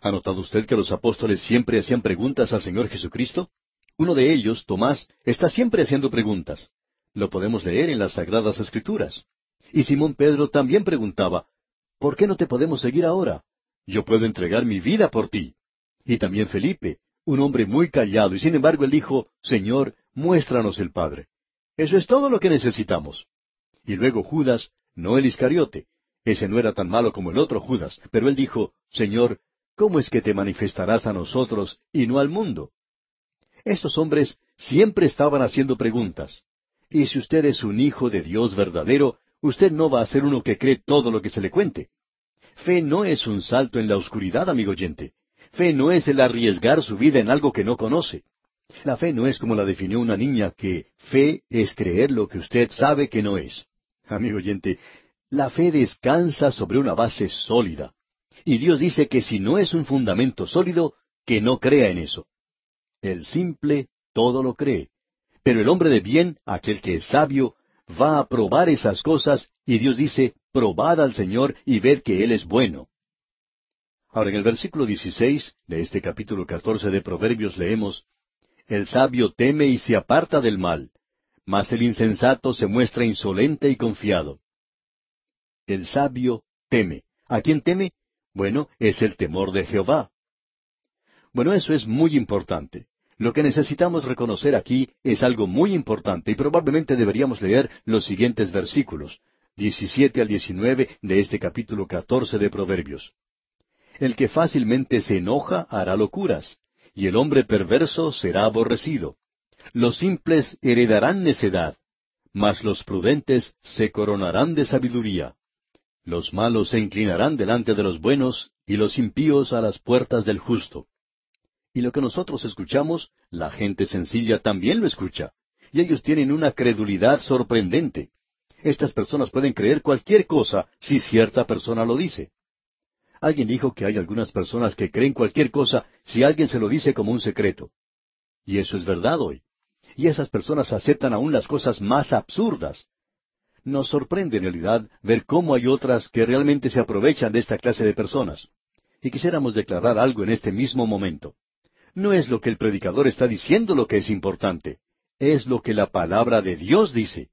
¿Ha notado usted que los apóstoles siempre hacían preguntas al Señor Jesucristo? Uno de ellos, Tomás, está siempre haciendo preguntas. Lo podemos leer en las Sagradas Escrituras. Y Simón Pedro también preguntaba, ¿por qué no te podemos seguir ahora? Yo puedo entregar mi vida por ti. Y también Felipe, un hombre muy callado, y sin embargo él dijo, Señor, muéstranos el Padre. Eso es todo lo que necesitamos. Y luego Judas, no el Iscariote. Ese no era tan malo como el otro Judas, pero él dijo, Señor, ¿cómo es que te manifestarás a nosotros y no al mundo? Estos hombres siempre estaban haciendo preguntas. Y si usted es un hijo de Dios verdadero, usted no va a ser uno que cree todo lo que se le cuente. Fe no es un salto en la oscuridad, amigo oyente. Fe no es el arriesgar su vida en algo que no conoce. La fe no es como la definió una niña, que fe es creer lo que usted sabe que no es. Amigo oyente, la fe descansa sobre una base sólida. Y Dios dice que si no es un fundamento sólido, que no crea en eso. El simple todo lo cree. Pero el hombre de bien, aquel que es sabio, va a probar esas cosas y Dios dice, probad al Señor y ved que Él es bueno. Ahora en el versículo 16 de este capítulo 14 de Proverbios leemos, El sabio teme y se aparta del mal, mas el insensato se muestra insolente y confiado. El sabio teme. ¿A quién teme? Bueno, es el temor de Jehová. Bueno, eso es muy importante. Lo que necesitamos reconocer aquí es algo muy importante y probablemente deberíamos leer los siguientes versículos, 17 al 19 de este capítulo 14 de Proverbios. El que fácilmente se enoja hará locuras, y el hombre perverso será aborrecido. Los simples heredarán necedad, mas los prudentes se coronarán de sabiduría. Los malos se inclinarán delante de los buenos, y los impíos a las puertas del justo. Y lo que nosotros escuchamos, la gente sencilla también lo escucha. Y ellos tienen una credulidad sorprendente. Estas personas pueden creer cualquier cosa si cierta persona lo dice. Alguien dijo que hay algunas personas que creen cualquier cosa si alguien se lo dice como un secreto. Y eso es verdad hoy. Y esas personas aceptan aún las cosas más absurdas. Nos sorprende en realidad ver cómo hay otras que realmente se aprovechan de esta clase de personas. Y quisiéramos declarar algo en este mismo momento. No es lo que el predicador está diciendo lo que es importante, es lo que la palabra de Dios dice.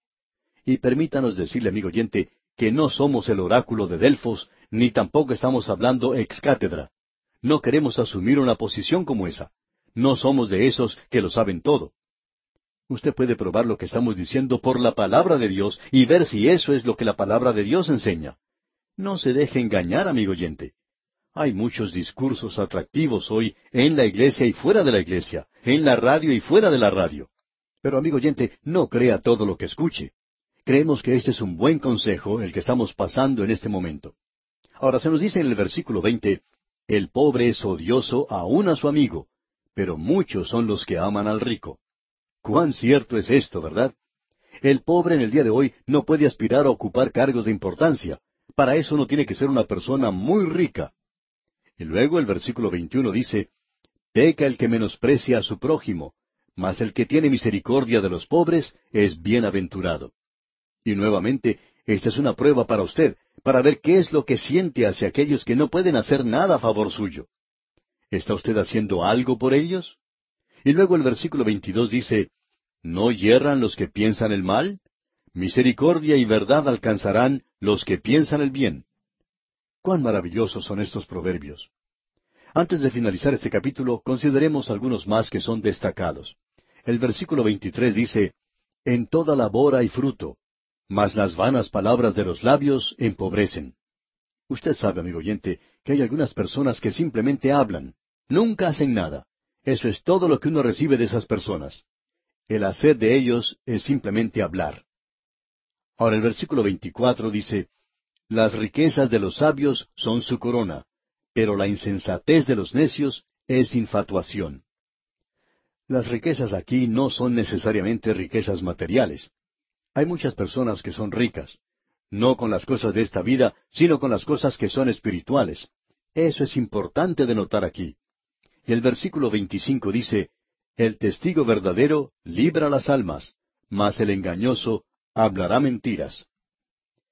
Y permítanos decirle, amigo oyente, que no somos el oráculo de Delfos, ni tampoco estamos hablando ex cátedra. No queremos asumir una posición como esa. No somos de esos que lo saben todo. Usted puede probar lo que estamos diciendo por la palabra de Dios y ver si eso es lo que la palabra de Dios enseña. No se deje engañar, amigo oyente. Hay muchos discursos atractivos hoy en la iglesia y fuera de la iglesia, en la radio y fuera de la radio. Pero, amigo oyente, no crea todo lo que escuche. Creemos que este es un buen consejo el que estamos pasando en este momento. Ahora se nos dice en el versículo veinte, el pobre es odioso aún a su amigo, pero muchos son los que aman al rico. Cuán cierto es esto, ¿verdad? El pobre en el día de hoy no puede aspirar a ocupar cargos de importancia. Para eso no tiene que ser una persona muy rica. Y luego el versículo 21 dice, Peca el que menosprecia a su prójimo, mas el que tiene misericordia de los pobres es bienaventurado. Y nuevamente, esta es una prueba para usted, para ver qué es lo que siente hacia aquellos que no pueden hacer nada a favor suyo. ¿Está usted haciendo algo por ellos? Y luego el versículo 22 dice, ¿No hierran los que piensan el mal? Misericordia y verdad alcanzarán los que piensan el bien. Cuán maravillosos son estos proverbios. Antes de finalizar este capítulo, consideremos algunos más que son destacados. El versículo 23 dice, En toda labor hay fruto, mas las vanas palabras de los labios empobrecen. Usted sabe, amigo oyente, que hay algunas personas que simplemente hablan, nunca hacen nada. Eso es todo lo que uno recibe de esas personas. El hacer de ellos es simplemente hablar. Ahora el versículo 24 dice, Las riquezas de los sabios son su corona, pero la insensatez de los necios es infatuación. Las riquezas aquí no son necesariamente riquezas materiales. Hay muchas personas que son ricas, no con las cosas de esta vida, sino con las cosas que son espirituales. Eso es importante de notar aquí. Y el versículo 25 dice, El testigo verdadero libra las almas, mas el engañoso hablará mentiras.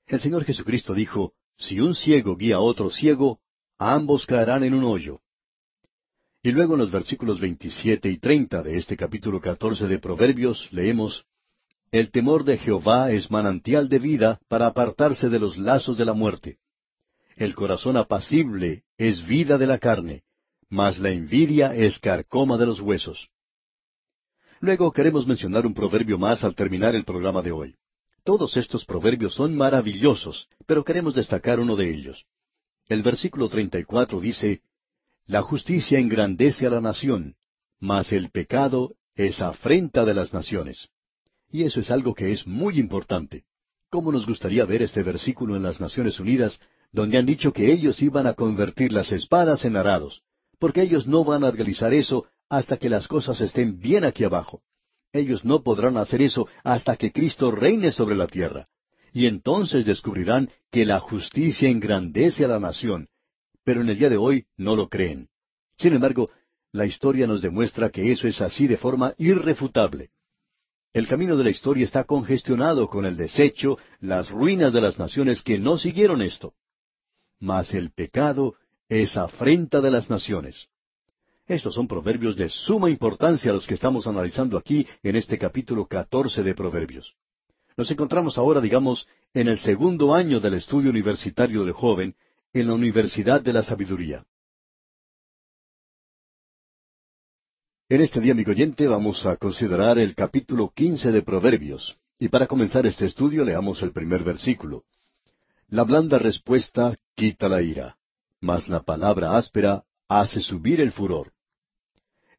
El Señor Jesucristo dijo, Si un ciego guía a otro ciego, ambos caerán en un hoyo. Y luego en los versículos 27 y 30 de este capítulo 14 de Proverbios leemos, El temor de Jehová es manantial de vida para apartarse de los lazos de la muerte. El corazón apacible es vida de la carne, mas la envidia es carcoma de los huesos. Luego queremos mencionar un proverbio más al terminar el programa de hoy. Todos estos proverbios son maravillosos, pero queremos destacar uno de ellos. El versículo 34 dice, La justicia engrandece a la nación, mas el pecado es afrenta de las naciones. Y eso es algo que es muy importante. ¿Cómo nos gustaría ver este versículo en las Naciones Unidas, donde han dicho que ellos iban a convertir las espadas en arados? porque ellos no van a realizar eso hasta que las cosas estén bien aquí abajo. Ellos no podrán hacer eso hasta que Cristo reine sobre la tierra. Y entonces descubrirán que la justicia engrandece a la nación. Pero en el día de hoy no lo creen. Sin embargo, la historia nos demuestra que eso es así de forma irrefutable. El camino de la historia está congestionado con el desecho, las ruinas de las naciones que no siguieron esto. Mas el pecado es afrenta de las naciones. Estos son proverbios de suma importancia los que estamos analizando aquí en este capítulo catorce de Proverbios. Nos encontramos ahora, digamos, en el segundo año del estudio universitario del joven en la Universidad de la Sabiduría. En este día, amigo oyente, vamos a considerar el capítulo quince de Proverbios. Y para comenzar este estudio, leamos el primer versículo. La blanda respuesta quita la ira mas la palabra áspera hace subir el furor.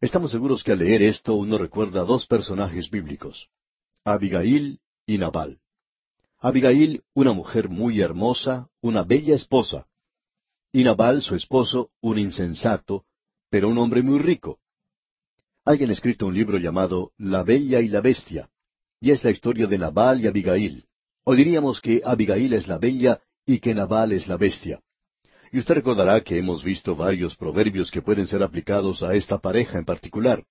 Estamos seguros que al leer esto uno recuerda dos personajes bíblicos, Abigail y Nabal. Abigail, una mujer muy hermosa, una bella esposa, y Nabal, su esposo, un insensato, pero un hombre muy rico. Alguien ha escrito un libro llamado La Bella y la Bestia, y es la historia de Nabal y Abigail. O diríamos que Abigail es la bella y que Nabal es la bestia. Y usted recordará que hemos visto varios proverbios que pueden ser aplicados a esta pareja en particular.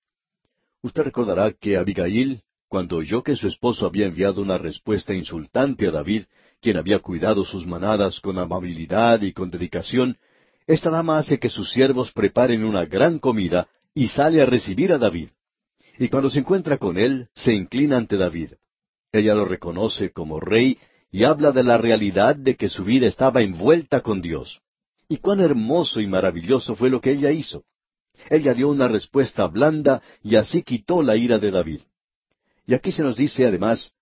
Usted recordará que Abigail, cuando oyó que su esposo había enviado una respuesta insultante a David, quien había cuidado sus manadas con amabilidad y con dedicación, esta dama hace que sus siervos preparen una gran comida y sale a recibir a David. Y cuando se encuentra con él, se inclina ante David. Ella lo reconoce como rey y habla de la realidad de que su vida estaba envuelta con Dios. Y cuán hermoso y maravilloso fue lo que ella hizo. Ella dio una respuesta blanda y así quitó la ira de David. Y aquí se nos dice además,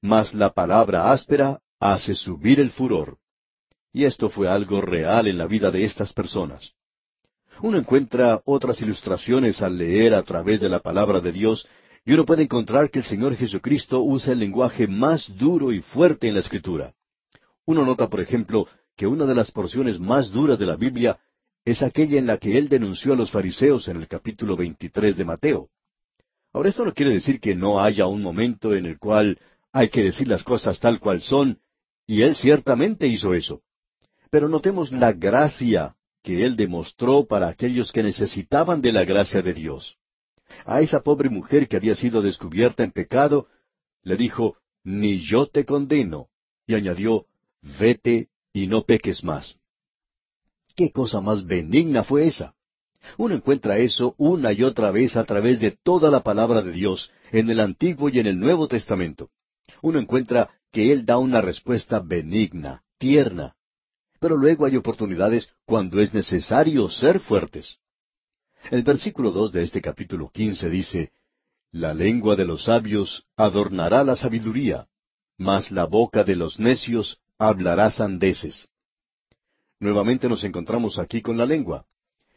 mas la palabra áspera hace subir el furor. Y esto fue algo real en la vida de estas personas. Uno encuentra otras ilustraciones al leer a través de la palabra de Dios y uno puede encontrar que el Señor Jesucristo usa el lenguaje más duro y fuerte en la Escritura. Uno nota, por ejemplo, que una de las porciones más duras de la Biblia es aquella en la que Él denunció a los fariseos en el capítulo 23 de Mateo. Ahora, esto no quiere decir que no haya un momento en el cual hay que decir las cosas tal cual son, y Él ciertamente hizo eso. Pero notemos la gracia que Él demostró para aquellos que necesitaban de la gracia de Dios a esa pobre mujer que había sido descubierta en pecado, le dijo, Ni yo te condeno, y añadió, Vete y no peques más. ¿Qué cosa más benigna fue esa? Uno encuentra eso una y otra vez a través de toda la palabra de Dios, en el Antiguo y en el Nuevo Testamento. Uno encuentra que Él da una respuesta benigna, tierna. Pero luego hay oportunidades cuando es necesario ser fuertes. El versículo dos de este capítulo quince dice, La lengua de los sabios adornará la sabiduría, mas la boca de los necios hablará sandeces. Nuevamente nos encontramos aquí con la lengua.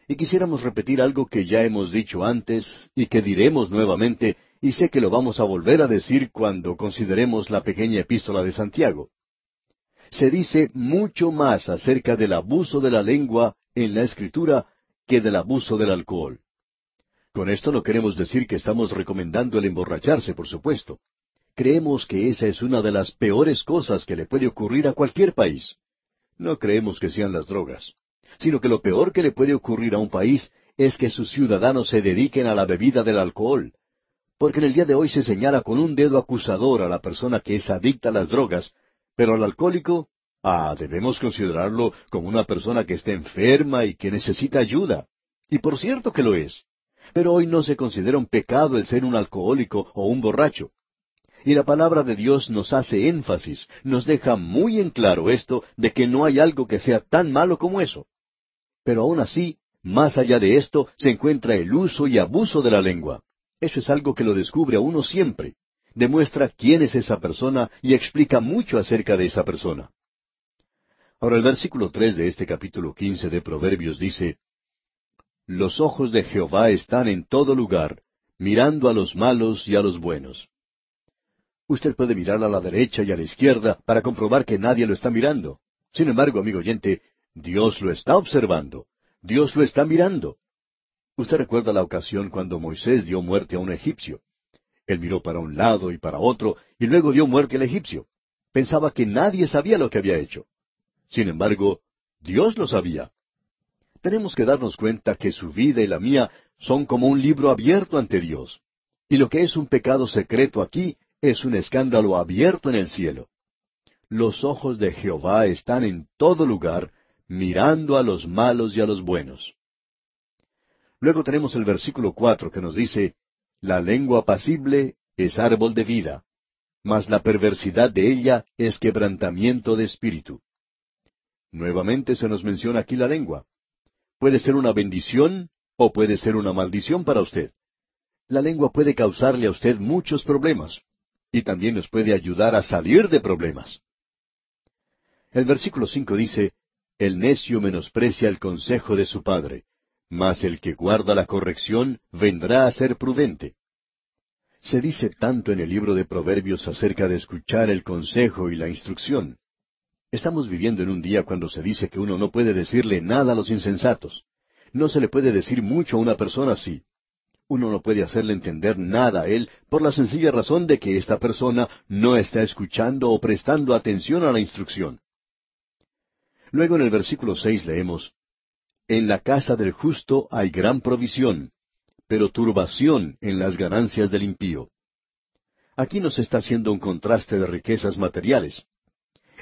Y quisiéramos repetir algo que ya hemos dicho antes y que diremos nuevamente, y sé que lo vamos a volver a decir cuando consideremos la pequeña epístola de Santiago. Se dice mucho más acerca del abuso de la lengua en la Escritura que del abuso del alcohol. Con esto no queremos decir que estamos recomendando el emborracharse, por supuesto. Creemos que esa es una de las peores cosas que le puede ocurrir a cualquier país. No creemos que sean las drogas, sino que lo peor que le puede ocurrir a un país es que sus ciudadanos se dediquen a la bebida del alcohol. Porque en el día de hoy se señala con un dedo acusador a la persona que es adicta a las drogas, pero al alcohólico Ah, debemos considerarlo como una persona que está enferma y que necesita ayuda. Y por cierto que lo es. Pero hoy no se considera un pecado el ser un alcohólico o un borracho. Y la palabra de Dios nos hace énfasis, nos deja muy en claro esto de que no hay algo que sea tan malo como eso. Pero aún así, más allá de esto, se encuentra el uso y abuso de la lengua. Eso es algo que lo descubre a uno siempre. Demuestra quién es esa persona y explica mucho acerca de esa persona. Ahora el versículo tres de este capítulo quince de Proverbios dice, Los ojos de Jehová están en todo lugar, mirando a los malos y a los buenos. Usted puede mirar a la derecha y a la izquierda para comprobar que nadie lo está mirando. Sin embargo, amigo oyente, Dios lo está observando. Dios lo está mirando. Usted recuerda la ocasión cuando Moisés dio muerte a un egipcio. Él miró para un lado y para otro y luego dio muerte al egipcio. Pensaba que nadie sabía lo que había hecho. Sin embargo, Dios lo sabía. Tenemos que darnos cuenta que su vida y la mía son como un libro abierto ante Dios. Y lo que es un pecado secreto aquí es un escándalo abierto en el cielo. Los ojos de Jehová están en todo lugar, mirando a los malos y a los buenos. Luego tenemos el versículo cuatro que nos dice, La lengua pasible es árbol de vida, mas la perversidad de ella es quebrantamiento de espíritu. Nuevamente se nos menciona aquí la lengua. Puede ser una bendición o puede ser una maldición para usted. La lengua puede causarle a usted muchos problemas y también nos puede ayudar a salir de problemas. El versículo cinco dice, El necio menosprecia el consejo de su padre, mas el que guarda la corrección vendrá a ser prudente. Se dice tanto en el libro de Proverbios acerca de escuchar el consejo y la instrucción. Estamos viviendo en un día cuando se dice que uno no puede decirle nada a los insensatos. No se le puede decir mucho a una persona así. Uno no puede hacerle entender nada a él por la sencilla razón de que esta persona no está escuchando o prestando atención a la instrucción. Luego en el versículo seis leemos En la casa del justo hay gran provisión, pero turbación en las ganancias del impío. Aquí nos está haciendo un contraste de riquezas materiales.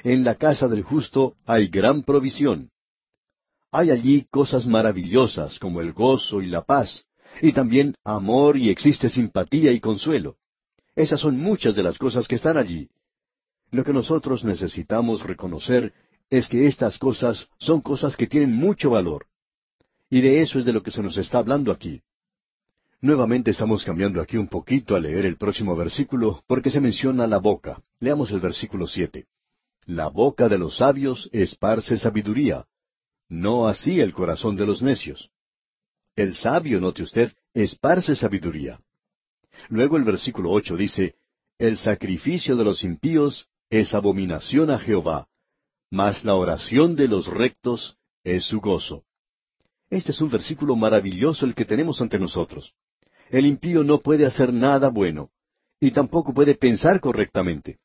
En la casa del justo hay gran provisión. Hay allí cosas maravillosas como el gozo y la paz, y también amor y existe simpatía y consuelo. Esas son muchas de las cosas que están allí. Lo que nosotros necesitamos reconocer es que estas cosas son cosas que tienen mucho valor. Y de eso es de lo que se nos está hablando aquí. Nuevamente estamos cambiando aquí un poquito a leer el próximo versículo porque se menciona la boca. Leamos el versículo siete. La boca de los sabios esparce sabiduría, no así el corazón de los necios. El sabio, note usted, esparce sabiduría. Luego el versículo ocho dice, El sacrificio de los impíos es abominación a Jehová, mas la oración de los rectos es su gozo. Este es un versículo maravilloso el que tenemos ante nosotros. El impío no puede hacer nada bueno, y tampoco puede pensar correctamente.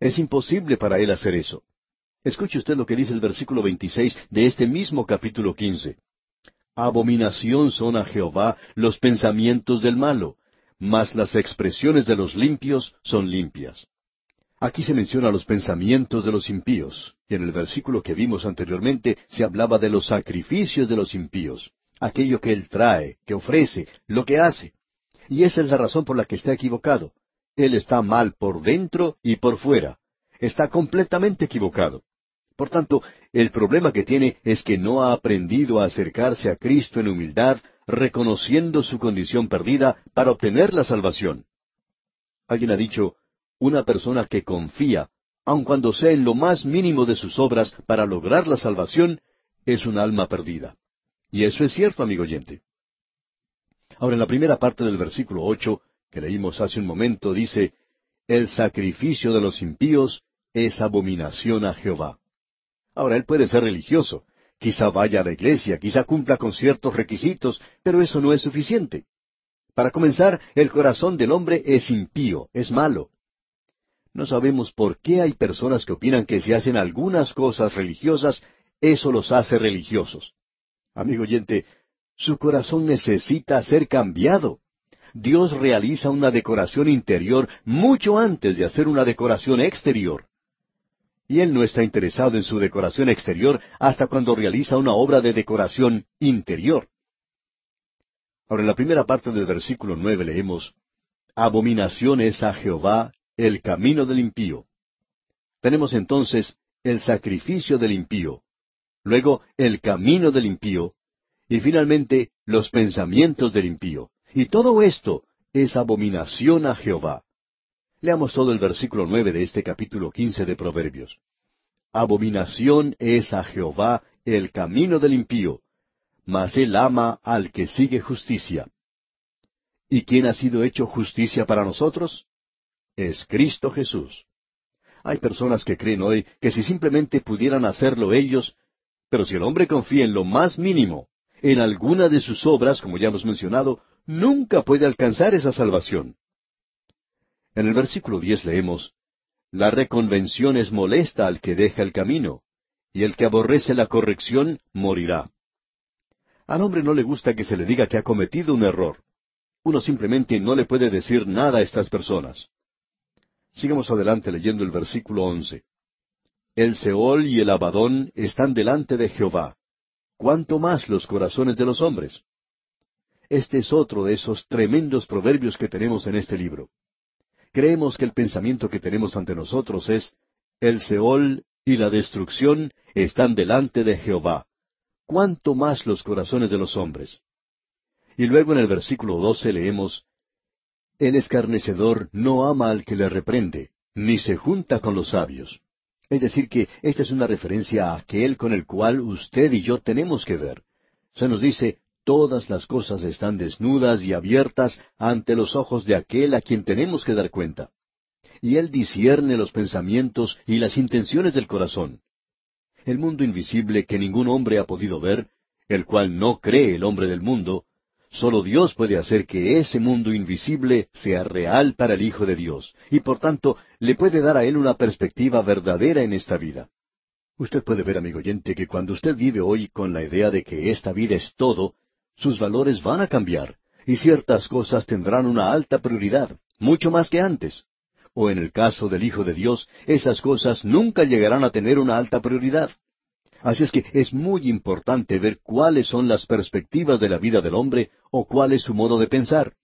Es imposible para él hacer eso. Escuche usted lo que dice el versículo 26 de este mismo capítulo 15. Abominación son a Jehová los pensamientos del malo, mas las expresiones de los limpios son limpias. Aquí se menciona los pensamientos de los impíos, y en el versículo que vimos anteriormente se hablaba de los sacrificios de los impíos, aquello que él trae, que ofrece, lo que hace. Y esa es la razón por la que está equivocado. Él está mal por dentro y por fuera. Está completamente equivocado. Por tanto, el problema que tiene es que no ha aprendido a acercarse a Cristo en humildad, reconociendo su condición perdida para obtener la salvación. Alguien ha dicho, una persona que confía, aun cuando sea en lo más mínimo de sus obras para lograr la salvación, es un alma perdida. Y eso es cierto, amigo oyente. Ahora, en la primera parte del versículo ocho, que leímos hace un momento, dice, El sacrificio de los impíos es abominación a Jehová. Ahora, él puede ser religioso, quizá vaya a la iglesia, quizá cumpla con ciertos requisitos, pero eso no es suficiente. Para comenzar, el corazón del hombre es impío, es malo. No sabemos por qué hay personas que opinan que si hacen algunas cosas religiosas, eso los hace religiosos. Amigo oyente, su corazón necesita ser cambiado. Dios realiza una decoración interior mucho antes de hacer una decoración exterior y Él no está interesado en su decoración exterior hasta cuando realiza una obra de decoración interior. Ahora en la primera parte del versículo nueve leemos, Abominación es a Jehová el camino del impío. Tenemos entonces el sacrificio del impío, luego el camino del impío, y finalmente los pensamientos del impío. Y todo esto es abominación a Jehová. Leamos todo el versículo nueve de este capítulo quince de Proverbios. Abominación es a Jehová el camino del impío, mas él ama al que sigue justicia. ¿Y quién ha sido hecho justicia para nosotros? Es Cristo Jesús. Hay personas que creen hoy que si simplemente pudieran hacerlo ellos, pero si el hombre confía en lo más mínimo, en alguna de sus obras, como ya hemos mencionado, nunca puede alcanzar esa salvación. En el versículo diez leemos, La reconvención es molesta al que deja el camino, y el que aborrece la corrección morirá. Al hombre no le gusta que se le diga que ha cometido un error. Uno simplemente no le puede decir nada a estas personas. Sigamos adelante leyendo el versículo once. El Seol y el Abadón están delante de Jehová. ¿Cuánto más los corazones de los hombres? Este es otro de esos tremendos proverbios que tenemos en este libro. Creemos que el pensamiento que tenemos ante nosotros es, el Seol y la destrucción están delante de Jehová. ¿Cuánto más los corazones de los hombres? Y luego en el versículo doce leemos, El escarnecedor no ama al que le reprende, ni se junta con los sabios. Es decir, que esta es una referencia a aquel con el cual usted y yo tenemos que ver. Se nos dice, Todas las cosas están desnudas y abiertas ante los ojos de aquel a quien tenemos que dar cuenta. Y Él discierne los pensamientos y las intenciones del corazón. El mundo invisible que ningún hombre ha podido ver, el cual no cree el hombre del mundo, solo Dios puede hacer que ese mundo invisible sea real para el Hijo de Dios, y por tanto le puede dar a él una perspectiva verdadera en esta vida. Usted puede ver, amigo oyente, que cuando usted vive hoy con la idea de que esta vida es todo, sus valores van a cambiar y ciertas cosas tendrán una alta prioridad, mucho más que antes. O en el caso del Hijo de Dios, esas cosas nunca llegarán a tener una alta prioridad. Así es que es muy importante ver cuáles son las perspectivas de la vida del hombre o cuál es su modo de pensar.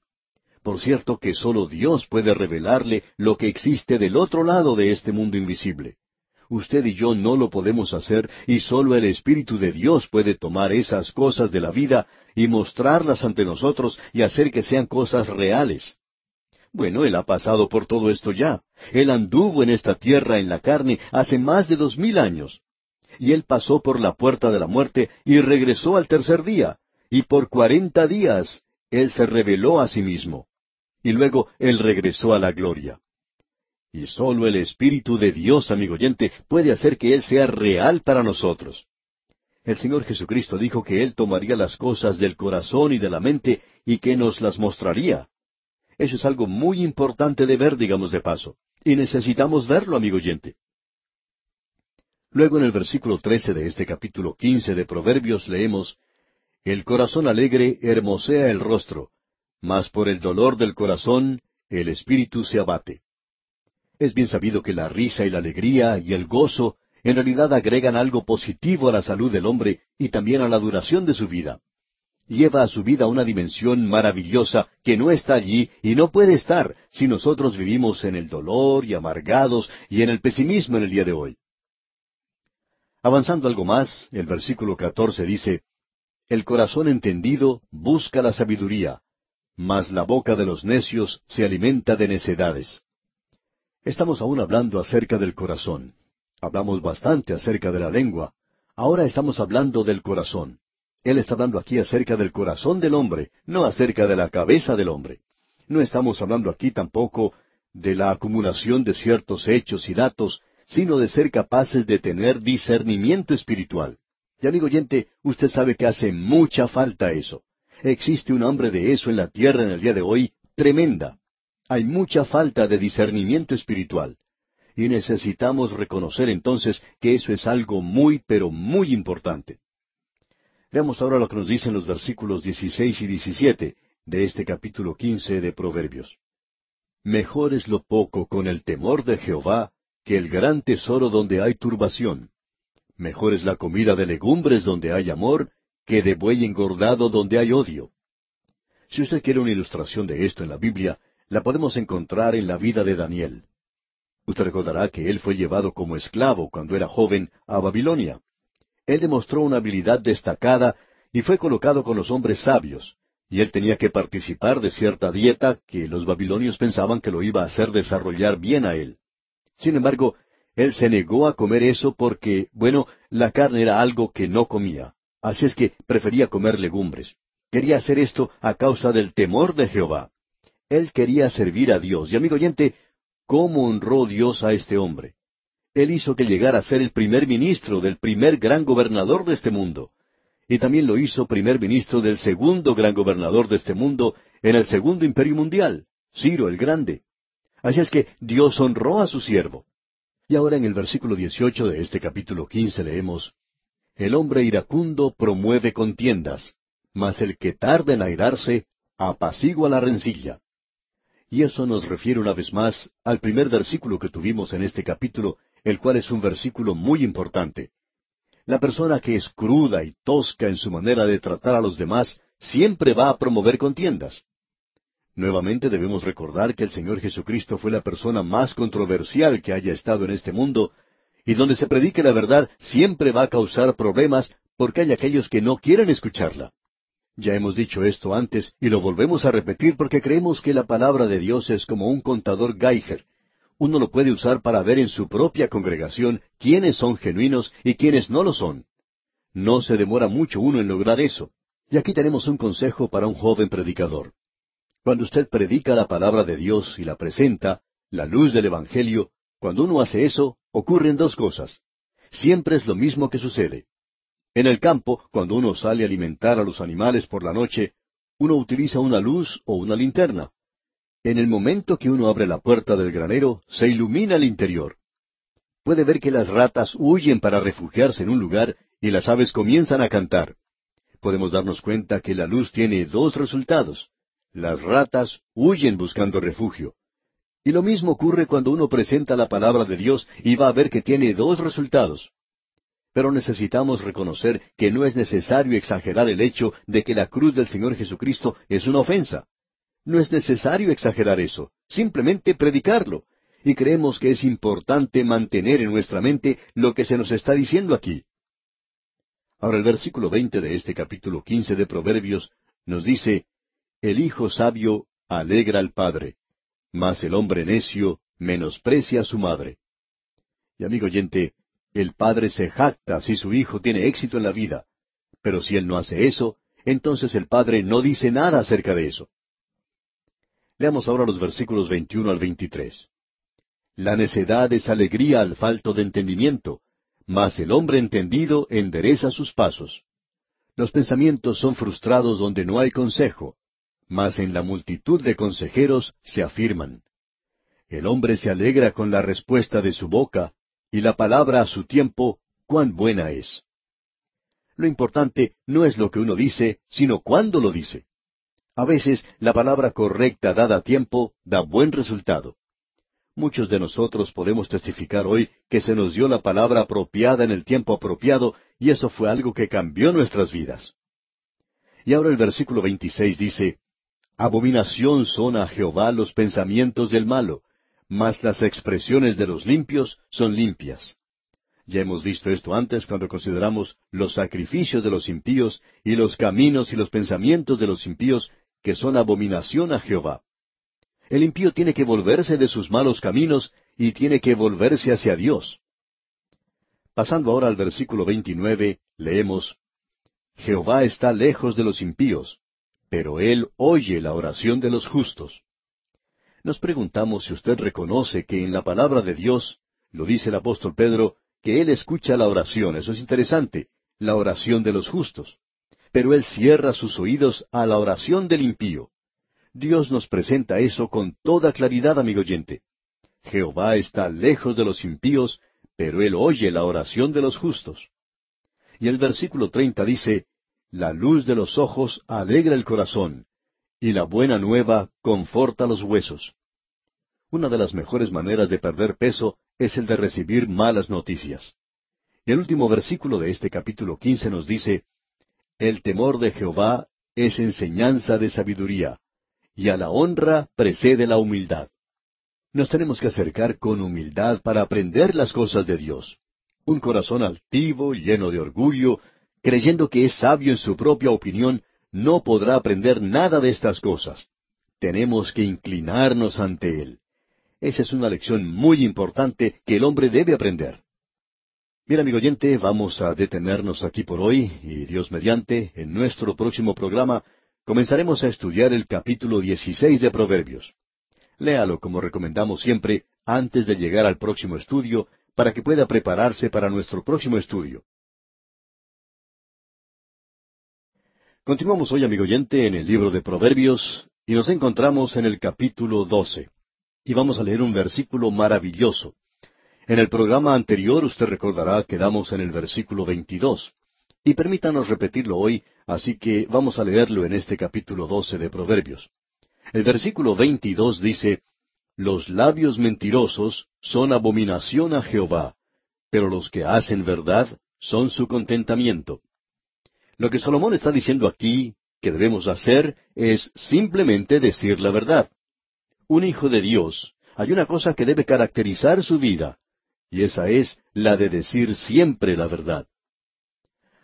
Por cierto que solo Dios puede revelarle lo que existe del otro lado de este mundo invisible. Usted y yo no lo podemos hacer y solo el Espíritu de Dios puede tomar esas cosas de la vida y mostrarlas ante nosotros y hacer que sean cosas reales. Bueno, Él ha pasado por todo esto ya. Él anduvo en esta tierra en la carne hace más de dos mil años. Y Él pasó por la puerta de la muerte y regresó al tercer día. Y por cuarenta días Él se reveló a sí mismo. Y luego Él regresó a la gloria. Y sólo el Espíritu de Dios, amigo oyente, puede hacer que Él sea real para nosotros. El Señor Jesucristo dijo que Él tomaría las cosas del corazón y de la mente y que nos las mostraría. Eso es algo muy importante de ver, digamos de paso. Y necesitamos verlo, amigo oyente. Luego en el versículo trece de este capítulo quince de Proverbios leemos El corazón alegre hermosea el rostro, mas por el dolor del corazón el espíritu se abate. Es bien sabido que la risa y la alegría y el gozo en realidad agregan algo positivo a la salud del hombre y también a la duración de su vida. Lleva a su vida una dimensión maravillosa que no está allí y no puede estar si nosotros vivimos en el dolor y amargados y en el pesimismo en el día de hoy. Avanzando algo más, el versículo catorce dice, El corazón entendido busca la sabiduría, mas la boca de los necios se alimenta de necedades. Estamos aún hablando acerca del corazón. Hablamos bastante acerca de la lengua. Ahora estamos hablando del corazón. Él está hablando aquí acerca del corazón del hombre, no acerca de la cabeza del hombre. No estamos hablando aquí tampoco de la acumulación de ciertos hechos y datos, sino de ser capaces de tener discernimiento espiritual. Y amigo oyente, usted sabe que hace mucha falta eso. Existe un hambre de eso en la tierra en el día de hoy tremenda. Hay mucha falta de discernimiento espiritual. Y necesitamos reconocer entonces que eso es algo muy, pero muy importante. Veamos ahora lo que nos dicen los versículos 16 y 17 de este capítulo 15 de Proverbios. Mejor es lo poco con el temor de Jehová que el gran tesoro donde hay turbación. Mejor es la comida de legumbres donde hay amor que de buey engordado donde hay odio. Si usted quiere una ilustración de esto en la Biblia, la podemos encontrar en la vida de Daniel. Usted recordará que él fue llevado como esclavo cuando era joven a Babilonia. Él demostró una habilidad destacada y fue colocado con los hombres sabios, y él tenía que participar de cierta dieta que los babilonios pensaban que lo iba a hacer desarrollar bien a él. Sin embargo, él se negó a comer eso porque, bueno, la carne era algo que no comía. Así es que prefería comer legumbres. Quería hacer esto a causa del temor de Jehová. Él quería servir a Dios. Y amigo oyente, ¿cómo honró Dios a este hombre? Él hizo que llegara a ser el primer ministro del primer gran gobernador de este mundo. Y también lo hizo primer ministro del segundo gran gobernador de este mundo en el segundo imperio mundial, Ciro el Grande. Así es que Dios honró a su siervo. Y ahora en el versículo 18 de este capítulo 15 leemos, El hombre iracundo promueve contiendas, mas el que tarda en airarse apacigua la rencilla. Y eso nos refiere una vez más al primer versículo que tuvimos en este capítulo, el cual es un versículo muy importante. La persona que es cruda y tosca en su manera de tratar a los demás siempre va a promover contiendas. Nuevamente debemos recordar que el Señor Jesucristo fue la persona más controversial que haya estado en este mundo, y donde se predique la verdad siempre va a causar problemas porque hay aquellos que no quieren escucharla. Ya hemos dicho esto antes y lo volvemos a repetir porque creemos que la palabra de Dios es como un contador Geiger. Uno lo puede usar para ver en su propia congregación quiénes son genuinos y quiénes no lo son. No se demora mucho uno en lograr eso. Y aquí tenemos un consejo para un joven predicador. Cuando usted predica la palabra de Dios y la presenta, la luz del Evangelio, cuando uno hace eso, ocurren dos cosas. Siempre es lo mismo que sucede. En el campo, cuando uno sale a alimentar a los animales por la noche, uno utiliza una luz o una linterna. En el momento que uno abre la puerta del granero, se ilumina el interior. Puede ver que las ratas huyen para refugiarse en un lugar y las aves comienzan a cantar. Podemos darnos cuenta que la luz tiene dos resultados. Las ratas huyen buscando refugio. Y lo mismo ocurre cuando uno presenta la palabra de Dios y va a ver que tiene dos resultados. Pero necesitamos reconocer que no es necesario exagerar el hecho de que la cruz del Señor Jesucristo es una ofensa. No es necesario exagerar eso, simplemente predicarlo. Y creemos que es importante mantener en nuestra mente lo que se nos está diciendo aquí. Ahora el versículo veinte de este capítulo quince de Proverbios nos dice, El hijo sabio alegra al padre, mas el hombre necio menosprecia a su madre. Y amigo oyente, el padre se jacta si su hijo tiene éxito en la vida, pero si él no hace eso, entonces el padre no dice nada acerca de eso. Leamos ahora los versículos 21 al 23. La necedad es alegría al falto de entendimiento, mas el hombre entendido endereza sus pasos. Los pensamientos son frustrados donde no hay consejo, mas en la multitud de consejeros se afirman. El hombre se alegra con la respuesta de su boca, y la palabra a su tiempo, cuán buena es. Lo importante no es lo que uno dice, sino cuándo lo dice. A veces la palabra correcta dada a tiempo da buen resultado. Muchos de nosotros podemos testificar hoy que se nos dio la palabra apropiada en el tiempo apropiado y eso fue algo que cambió nuestras vidas. Y ahora el versículo 26 dice, Abominación son a Jehová los pensamientos del malo, mas las expresiones de los limpios son limpias. Ya hemos visto esto antes cuando consideramos los sacrificios de los impíos y los caminos y los pensamientos de los impíos que son abominación a Jehová. El impío tiene que volverse de sus malos caminos y tiene que volverse hacia Dios. Pasando ahora al versículo 29, leemos, Jehová está lejos de los impíos, pero Él oye la oración de los justos. Nos preguntamos si usted reconoce que en la palabra de Dios, lo dice el apóstol Pedro, que Él escucha la oración, eso es interesante, la oración de los justos. Pero Él cierra sus oídos a la oración del impío. Dios nos presenta eso con toda claridad, amigo oyente. Jehová está lejos de los impíos, pero Él oye la oración de los justos. Y el versículo treinta dice, La luz de los ojos alegra el corazón, y la buena nueva conforta los huesos. Una de las mejores maneras de perder peso es el de recibir malas noticias. Y el último versículo de este capítulo quince nos dice, El temor de Jehová es enseñanza de sabiduría, y a la honra precede la humildad. Nos tenemos que acercar con humildad para aprender las cosas de Dios. Un corazón altivo, lleno de orgullo, creyendo que es sabio en su propia opinión, no podrá aprender nada de estas cosas. Tenemos que inclinarnos ante Él. Esa es una lección muy importante que el hombre debe aprender. Bien, amigo oyente, vamos a detenernos aquí por hoy y Dios mediante, en nuestro próximo programa, comenzaremos a estudiar el capítulo 16 de Proverbios. Léalo como recomendamos siempre antes de llegar al próximo estudio para que pueda prepararse para nuestro próximo estudio. Continuamos hoy, amigo oyente, en el libro de Proverbios y nos encontramos en el capítulo 12. Y vamos a leer un versículo maravilloso. En el programa anterior usted recordará que damos en el versículo 22. Y permítanos repetirlo hoy, así que vamos a leerlo en este capítulo 12 de Proverbios. El versículo 22 dice, Los labios mentirosos son abominación a Jehová, pero los que hacen verdad son su contentamiento. Lo que Salomón está diciendo aquí que debemos hacer es simplemente decir la verdad. Un hijo de Dios, hay una cosa que debe caracterizar su vida, y esa es la de decir siempre la verdad.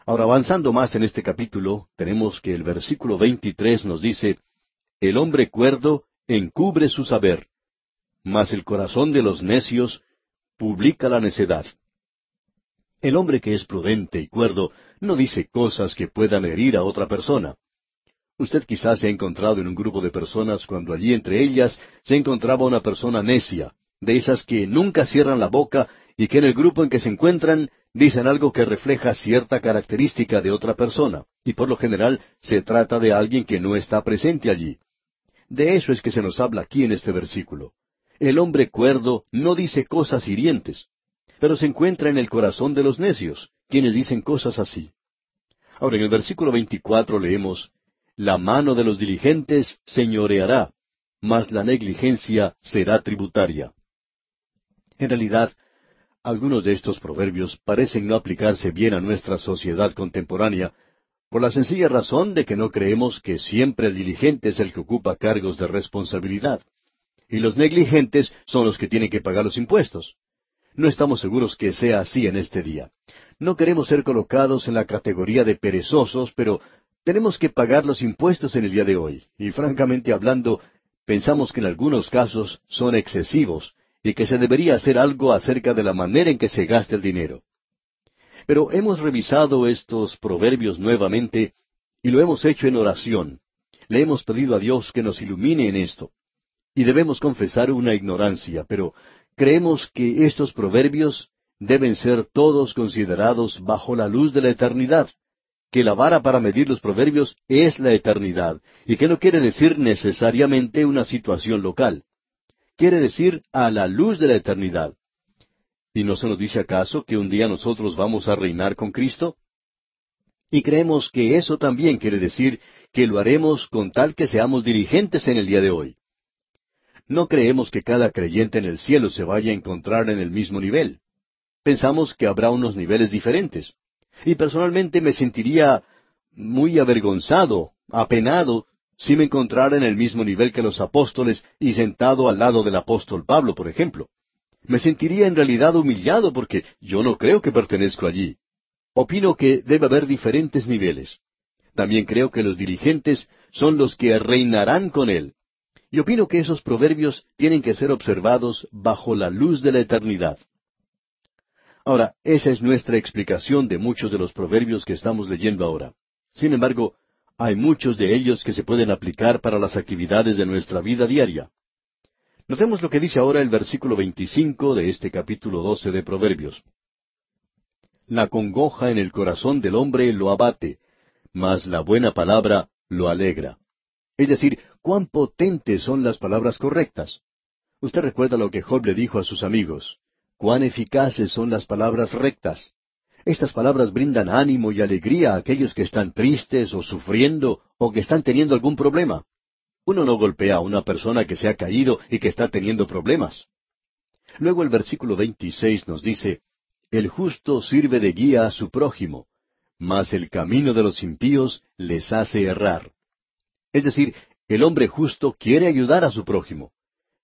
Ahora, avanzando más en este capítulo, tenemos que el versículo 23 nos dice, El hombre cuerdo encubre su saber, mas el corazón de los necios publica la necedad. El hombre que es prudente y cuerdo no dice cosas que puedan herir a otra persona. Usted quizás se ha encontrado en un grupo de personas cuando allí entre ellas se encontraba una persona necia, de esas que nunca cierran la boca y que en el grupo en que se encuentran dicen algo que refleja cierta característica de otra persona, y por lo general se trata de alguien que no está presente allí. De eso es que se nos habla aquí en este versículo. El hombre cuerdo no dice cosas hirientes, pero se encuentra en el corazón de los necios, quienes dicen cosas así. Ahora en el versículo 24 leemos, La mano de los diligentes señoreará, mas la negligencia será tributaria. En realidad, algunos de estos proverbios parecen no aplicarse bien a nuestra sociedad contemporánea, por la sencilla razón de que no creemos que siempre el diligente es el que ocupa cargos de responsabilidad, y los negligentes son los que tienen que pagar los impuestos. No estamos seguros que sea así en este día. No queremos ser colocados en la categoría de perezosos, pero tenemos que pagar los impuestos en el día de hoy, y francamente hablando, pensamos que en algunos casos son excesivos, y que se debería hacer algo acerca de la manera en que se gasta el dinero. Pero hemos revisado estos proverbios nuevamente y lo hemos hecho en oración. Le hemos pedido a Dios que nos ilumine en esto. Y debemos confesar una ignorancia, pero creemos que estos proverbios deben ser todos considerados bajo la luz de la eternidad, que la vara para medir los proverbios es la eternidad, y que no quiere decir necesariamente una situación local quiere decir a la luz de la eternidad. ¿Y no se nos dice acaso que un día nosotros vamos a reinar con Cristo? Y creemos que eso también quiere decir que lo haremos con tal que seamos dirigentes en el día de hoy. No creemos que cada creyente en el cielo se vaya a encontrar en el mismo nivel. Pensamos que habrá unos niveles diferentes. Y personalmente me sentiría muy avergonzado, apenado, si me encontrara en el mismo nivel que los apóstoles y sentado al lado del apóstol Pablo, por ejemplo. Me sentiría en realidad humillado porque yo no creo que pertenezco allí. Opino que debe haber diferentes niveles. También creo que los dirigentes son los que reinarán con él. Y opino que esos proverbios tienen que ser observados bajo la luz de la eternidad. Ahora, esa es nuestra explicación de muchos de los proverbios que estamos leyendo ahora. Sin embargo, hay muchos de ellos que se pueden aplicar para las actividades de nuestra vida diaria. Notemos lo que dice ahora el versículo 25 de este capítulo 12 de Proverbios. La congoja en el corazón del hombre lo abate, mas la buena palabra lo alegra. Es decir, cuán potentes son las palabras correctas. Usted recuerda lo que Job le dijo a sus amigos. Cuán eficaces son las palabras rectas. Estas palabras brindan ánimo y alegría a aquellos que están tristes o sufriendo o que están teniendo algún problema. Uno no golpea a una persona que se ha caído y que está teniendo problemas. Luego el versículo 26 nos dice, El justo sirve de guía a su prójimo, mas el camino de los impíos les hace errar. Es decir, el hombre justo quiere ayudar a su prójimo.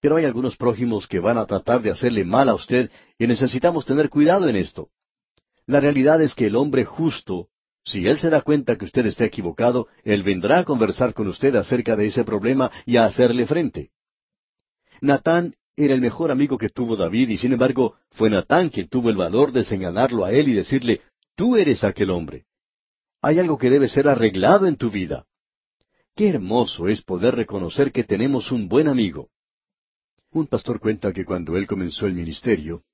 Pero hay algunos prójimos que van a tratar de hacerle mal a usted y necesitamos tener cuidado en esto. La realidad es que el hombre justo, si él se da cuenta que usted está equivocado, él vendrá a conversar con usted acerca de ese problema y a hacerle frente. Natán era el mejor amigo que tuvo David y sin embargo fue Natán quien tuvo el valor de señalarlo a él y decirle, tú eres aquel hombre. Hay algo que debe ser arreglado en tu vida. Qué hermoso es poder reconocer que tenemos un buen amigo. Un pastor cuenta que cuando él comenzó el ministerio,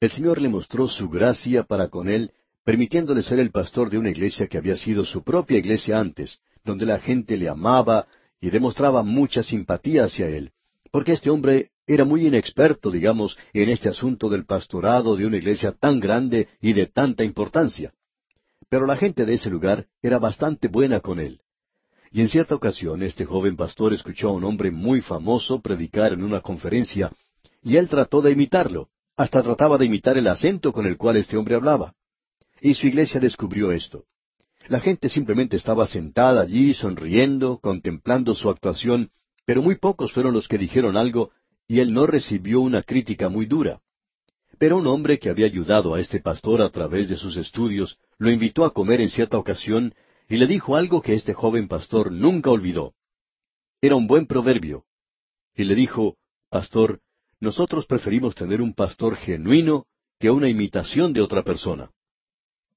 el Señor le mostró su gracia para con él, permitiéndole ser el pastor de una iglesia que había sido su propia iglesia antes, donde la gente le amaba y demostraba mucha simpatía hacia él, porque este hombre era muy inexperto, digamos, en este asunto del pastorado de una iglesia tan grande y de tanta importancia. Pero la gente de ese lugar era bastante buena con él. Y en cierta ocasión este joven pastor escuchó a un hombre muy famoso predicar en una conferencia, y él trató de imitarlo. Hasta trataba de imitar el acento con el cual este hombre hablaba. Y su iglesia descubrió esto. La gente simplemente estaba sentada allí, sonriendo, contemplando su actuación, pero muy pocos fueron los que dijeron algo, y él no recibió una crítica muy dura. Pero un hombre que había ayudado a este pastor a través de sus estudios lo invitó a comer en cierta ocasión y le dijo algo que este joven pastor nunca olvidó. Era un buen proverbio. Y le dijo, Pastor, nosotros preferimos tener un pastor genuino que una imitación de otra persona.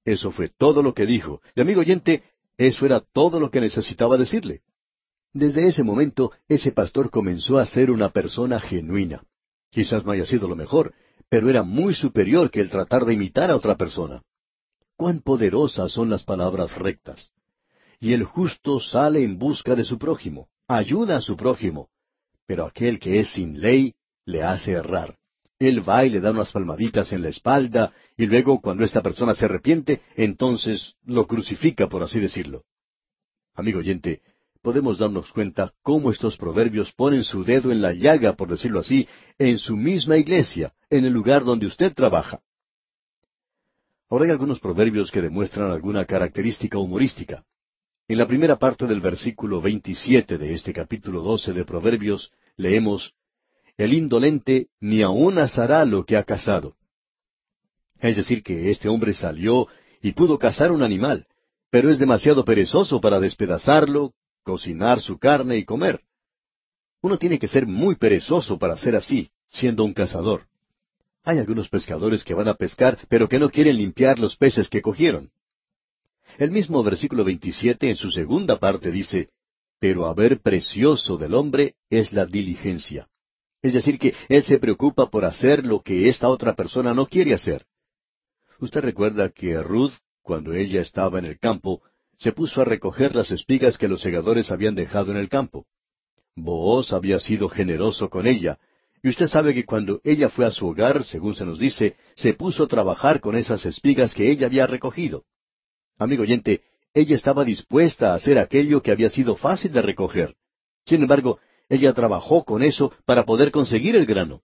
Eso fue todo lo que dijo. Y amigo oyente, eso era todo lo que necesitaba decirle. Desde ese momento, ese pastor comenzó a ser una persona genuina. Quizás no haya sido lo mejor, pero era muy superior que el tratar de imitar a otra persona. Cuán poderosas son las palabras rectas. Y el justo sale en busca de su prójimo, ayuda a su prójimo, pero aquel que es sin ley le hace errar. Él va y le da unas palmaditas en la espalda, y luego cuando esta persona se arrepiente, entonces lo crucifica, por así decirlo. Amigo oyente, podemos darnos cuenta cómo estos proverbios ponen su dedo en la llaga, por decirlo así, en su misma iglesia, en el lugar donde usted trabaja. Ahora hay algunos proverbios que demuestran alguna característica humorística. En la primera parte del versículo 27 de este capítulo 12 de Proverbios leemos, El indolente ni aun asará lo que ha cazado. Es decir, que este hombre salió y pudo cazar un animal, pero es demasiado perezoso para despedazarlo, cocinar su carne y comer. Uno tiene que ser muy perezoso para ser así, siendo un cazador. Hay algunos pescadores que van a pescar, pero que no quieren limpiar los peces que cogieron. El mismo versículo 27 en su segunda parte dice, Pero haber precioso del hombre es la diligencia. Es decir, que él se preocupa por hacer lo que esta otra persona no quiere hacer. Usted recuerda que Ruth, cuando ella estaba en el campo, se puso a recoger las espigas que los segadores habían dejado en el campo. Booz había sido generoso con ella, y usted sabe que cuando ella fue a su hogar, según se nos dice, se puso a trabajar con esas espigas que ella había recogido. Amigo oyente, ella estaba dispuesta a hacer aquello que había sido fácil de recoger. Sin embargo, ella trabajó con eso para poder conseguir el grano.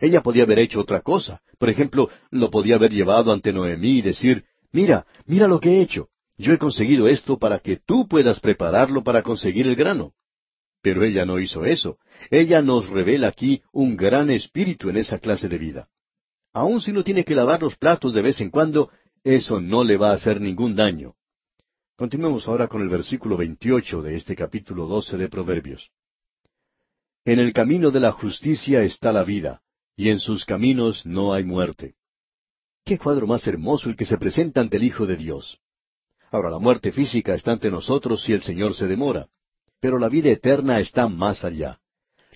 Ella podía haber hecho otra cosa. Por ejemplo, lo podía haber llevado ante Noemí y decir, mira, mira lo que he hecho. Yo he conseguido esto para que tú puedas prepararlo para conseguir el grano. Pero ella no hizo eso. Ella nos revela aquí un gran espíritu en esa clase de vida. Aun si no tiene que lavar los platos de vez en cuando, eso no le va a hacer ningún daño. Continuemos ahora con el versículo 28 de este capítulo 12 de Proverbios. En el camino de la justicia está la vida, y en sus caminos no hay muerte. Qué cuadro más hermoso el que se presenta ante el Hijo de Dios. Ahora la muerte física está ante nosotros si el Señor se demora pero la vida eterna está más allá.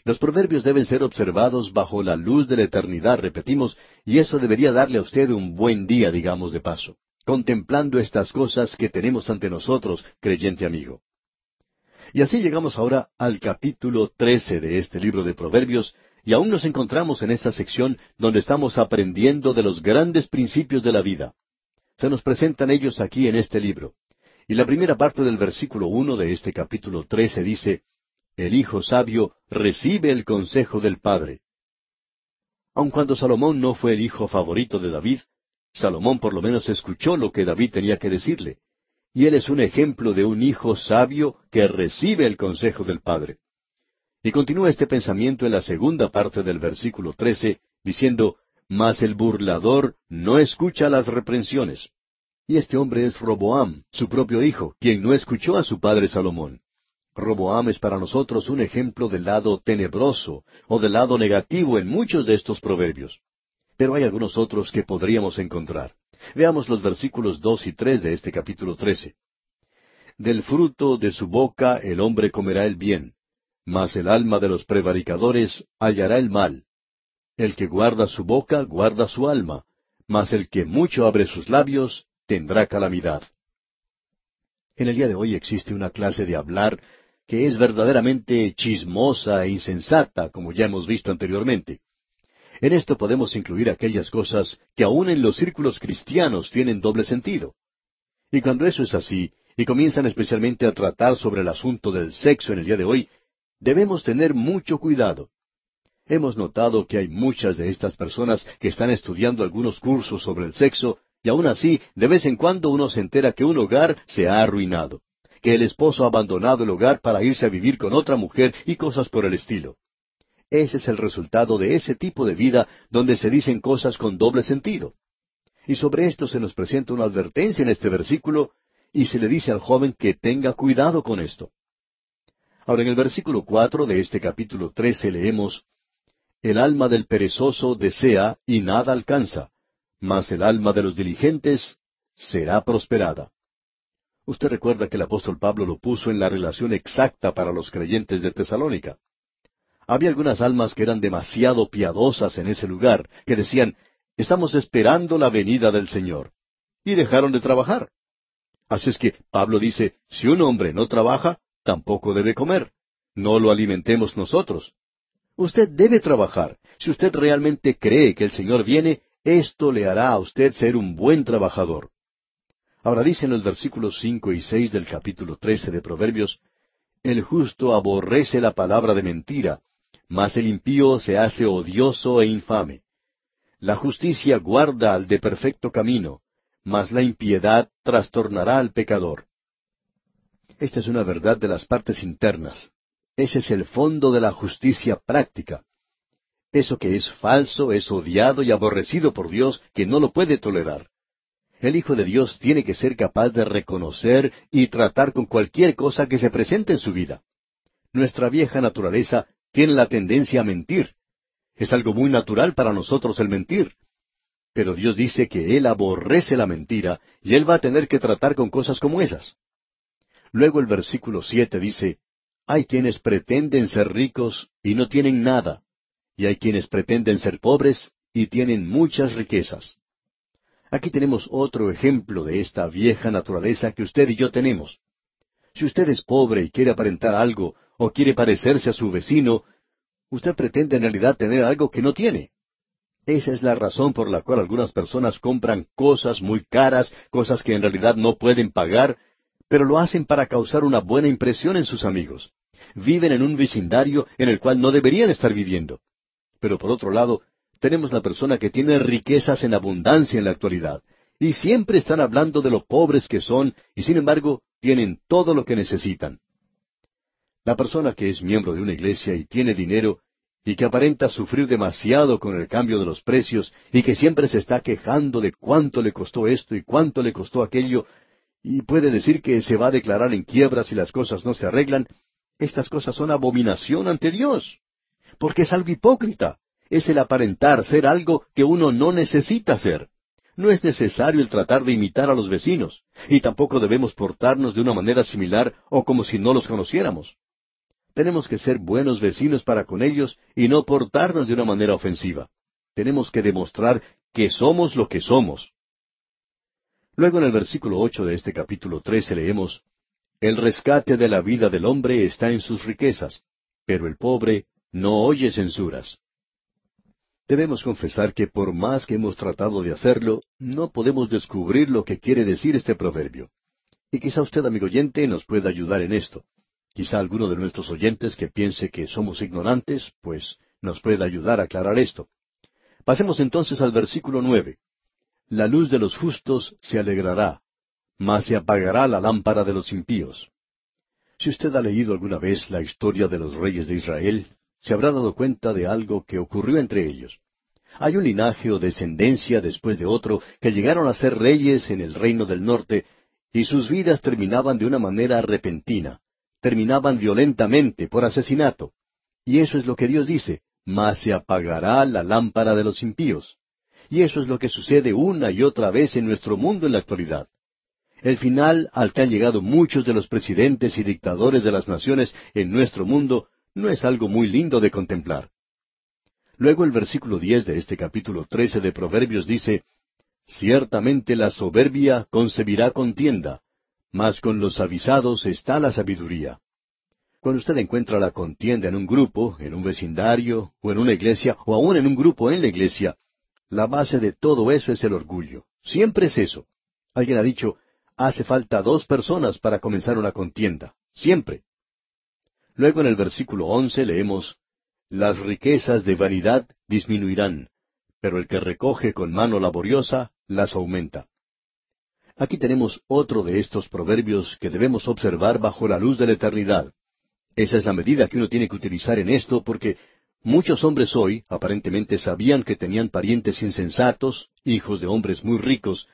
Los proverbios deben ser observados bajo la luz de la eternidad, repetimos, y eso debería darle a usted un buen día, digamos de paso, contemplando estas cosas que tenemos ante nosotros, creyente amigo. Y así llegamos ahora al capítulo trece de este libro de Proverbios, y aún nos encontramos en esta sección donde estamos aprendiendo de los grandes principios de la vida. Se nos presentan ellos aquí en este libro. Y la primera parte del versículo uno de este capítulo trece dice, El hijo sabio recibe el consejo del padre. Aun cuando Salomón no fue el hijo favorito de David, Salomón por lo menos escuchó lo que David tenía que decirle. Y él es un ejemplo de un hijo sabio que recibe el consejo del padre. Y continúa este pensamiento en la segunda parte del versículo trece, diciendo, Mas el burlador no escucha las reprensiones. Y este hombre es Roboam, su propio hijo, quien no escuchó a su padre Salomón. Roboam es para nosotros un ejemplo del lado tenebroso o del lado negativo en muchos de estos proverbios. Pero hay algunos otros que podríamos encontrar. Veamos los versículos dos y tres de este capítulo trece. Del fruto de su boca el hombre comerá el bien, mas el alma de los prevaricadores hallará el mal. El que guarda su boca guarda su alma, mas el que mucho abre sus labios tendrá calamidad. En el día de hoy existe una clase de hablar que es verdaderamente chismosa e insensata, como ya hemos visto anteriormente. En esto podemos incluir aquellas cosas que aun en los círculos cristianos tienen doble sentido. Y cuando eso es así, y comienzan especialmente a tratar sobre el asunto del sexo en el día de hoy, debemos tener mucho cuidado. Hemos notado que hay muchas de estas personas que están estudiando algunos cursos sobre el sexo y aún así, de vez en cuando uno se entera que un hogar se ha arruinado, que el esposo ha abandonado el hogar para irse a vivir con otra mujer y cosas por el estilo. Ese es el resultado de ese tipo de vida donde se dicen cosas con doble sentido. Y sobre esto se nos presenta una advertencia en este versículo y se le dice al joven que tenga cuidado con esto. Ahora en el versículo cuatro de este capítulo trece leemos El alma del perezoso desea y nada alcanza, mas el alma de los diligentes será prosperada. Usted recuerda que el apóstol Pablo lo puso en la relación exacta para los creyentes de Tesalónica. Había algunas almas que eran demasiado piadosas en ese lugar, que decían, estamos esperando la venida del Señor. Y dejaron de trabajar. Así es que Pablo dice, si un hombre no trabaja, tampoco debe comer. No lo alimentemos nosotros. Usted debe trabajar. Si usted realmente cree que el Señor viene, esto le hará a usted ser un buen trabajador. Ahora dicen los versículos cinco y seis del capítulo trece de Proverbios, El justo aborrece la palabra de mentira, mas el impío se hace odioso e infame. La justicia guarda al de perfecto camino, mas la impiedad trastornará al pecador. Esta es una verdad de las partes internas. Ese es el fondo de la justicia práctica. Eso que es falso es odiado y aborrecido por Dios, que no lo puede tolerar. El Hijo de Dios tiene que ser capaz de reconocer y tratar con cualquier cosa que se presente en su vida. Nuestra vieja naturaleza tiene la tendencia a mentir. Es algo muy natural para nosotros el mentir. Pero Dios dice que Él aborrece la mentira y Él va a tener que tratar con cosas como esas. Luego el versículo siete dice, Hay quienes pretenden ser ricos y no tienen nada, y hay quienes pretenden ser pobres y tienen muchas riquezas. Aquí tenemos otro ejemplo de esta vieja naturaleza que usted y yo tenemos. Si usted es pobre y quiere aparentar algo, o quiere parecerse a su vecino, usted pretende en realidad tener algo que no tiene. Esa es la razón por la cual algunas personas compran cosas muy caras, cosas que en realidad no pueden pagar, pero lo hacen para causar una buena impresión en sus amigos. Viven en un vecindario en el cual no deberían estar viviendo. Pero por otro lado, tenemos la persona que tiene riquezas en abundancia en la actualidad, y siempre están hablando de lo pobres que son, y sin embargo tienen todo lo que necesitan. La persona que es miembro de una iglesia y tiene dinero, y que aparenta sufrir demasiado con el cambio de los precios, y que siempre se está quejando de cuánto le costó esto y cuánto le costó aquello, y puede decir que se va a declarar en quiebra si las cosas no se arreglan, estas cosas son abominación ante Dios, porque es algo hipócrita, es el aparentar ser algo que uno no necesita ser. No es necesario el tratar de imitar a los vecinos, y tampoco debemos portarnos de una manera similar o como si no los conociéramos. Tenemos que ser buenos vecinos para con ellos y no portarnos de una manera ofensiva. Tenemos que demostrar que somos lo que somos. Luego en el versículo ocho de este capítulo trece leemos El rescate de la vida del hombre está en sus riquezas, pero el pobre no oye censuras. Debemos confesar que por más que hemos tratado de hacerlo, no podemos descubrir lo que quiere decir este proverbio. Y quizá usted, amigo oyente, nos pueda ayudar en esto. Quizá alguno de nuestros oyentes que piense que somos ignorantes, pues nos pueda ayudar a aclarar esto. Pasemos entonces al versículo nueve. La luz de los justos se alegrará, mas se apagará la lámpara de los impíos. Si usted ha leído alguna vez la historia de los reyes de Israel, se habrá dado cuenta de algo que ocurrió entre ellos. Hay un linaje o descendencia después de otro que llegaron a ser reyes en el reino del norte, y sus vidas terminaban de una manera repentina, terminaban violentamente por asesinato. Y eso es lo que Dios dice, mas se apagará la lámpara de los impíos. Y eso es lo que sucede una y otra vez en nuestro mundo en la actualidad. El final al que han llegado muchos de los presidentes y dictadores de las naciones en nuestro mundo no es algo muy lindo de contemplar. Luego el versículo diez de este capítulo trece de Proverbios dice Ciertamente la soberbia concebirá contienda, mas con los avisados está la sabiduría. Cuando usted encuentra la contienda en un grupo, en un vecindario, o en una iglesia, o aún en un grupo en la iglesia, la base de todo eso es el orgullo. Siempre es eso. Alguien ha dicho, hace falta dos personas para comenzar una contienda. Siempre. Luego en el versículo once leemos, Las riquezas de vanidad disminuirán, pero el que recoge con mano laboriosa las aumenta. Aquí tenemos otro de estos proverbios que debemos observar bajo la luz de la eternidad. Esa es la medida que uno tiene que utilizar en esto porque muchos hombres hoy aparentemente sabían que tenían parientes insensatos, hijos de hombres muy ricos,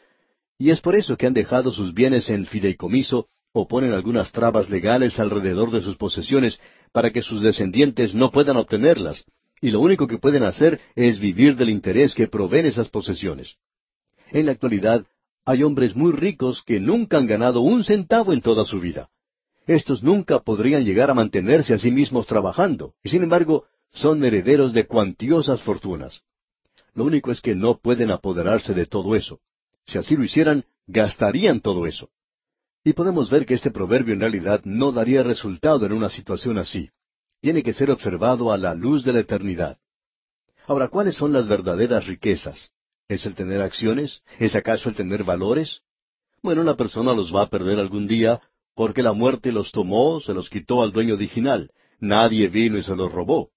y es por eso que han dejado sus bienes en fideicomiso o ponen algunas trabas legales alrededor de sus posesiones para que sus descendientes no puedan obtenerlas, y lo único que pueden hacer es vivir del interés que proveen esas posesiones. En la actualidad Hay hombres muy ricos que nunca han ganado un centavo en toda su vida. Estos nunca podrían llegar a mantenerse a sí mismos trabajando, y sin embargo son herederos de cuantiosas fortunas. Lo único es que no pueden apoderarse de todo eso. Si así lo hicieran, gastarían todo eso. Y podemos ver que este proverbio en realidad no daría resultado en una situación así. Tiene que ser observado a la luz de la eternidad. Ahora, ¿cuáles son las verdaderas riquezas? ¿Es el tener acciones? ¿Es acaso el tener valores? Bueno, una persona los va a perder algún día porque la muerte los tomó, se los quitó al dueño original. Nadie vino y se los robó.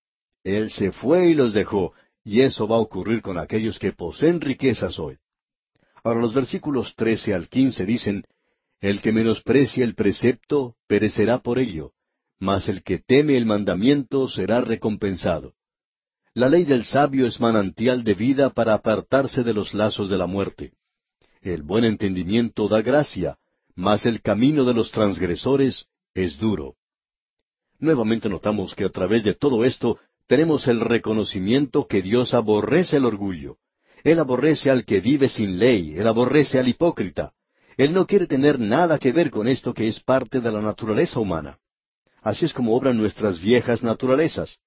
Él se fue y los dejó, y eso va a ocurrir con aquellos que poseen riquezas hoy. Ahora los versículos trece al quince dicen, El que menosprecia el precepto perecerá por ello, mas el que teme el mandamiento será recompensado. La ley del sabio es manantial de vida para apartarse de los lazos de la muerte. El buen entendimiento da gracia, mas el camino de los transgresores es duro. Nuevamente notamos que a través de todo esto tenemos el reconocimiento que Dios aborrece el orgullo. Él aborrece al que vive sin ley, Él aborrece al hipócrita. Él no quiere tener nada que ver con esto que es parte de la naturaleza humana. Así es como obran nuestras viejas naturalezas.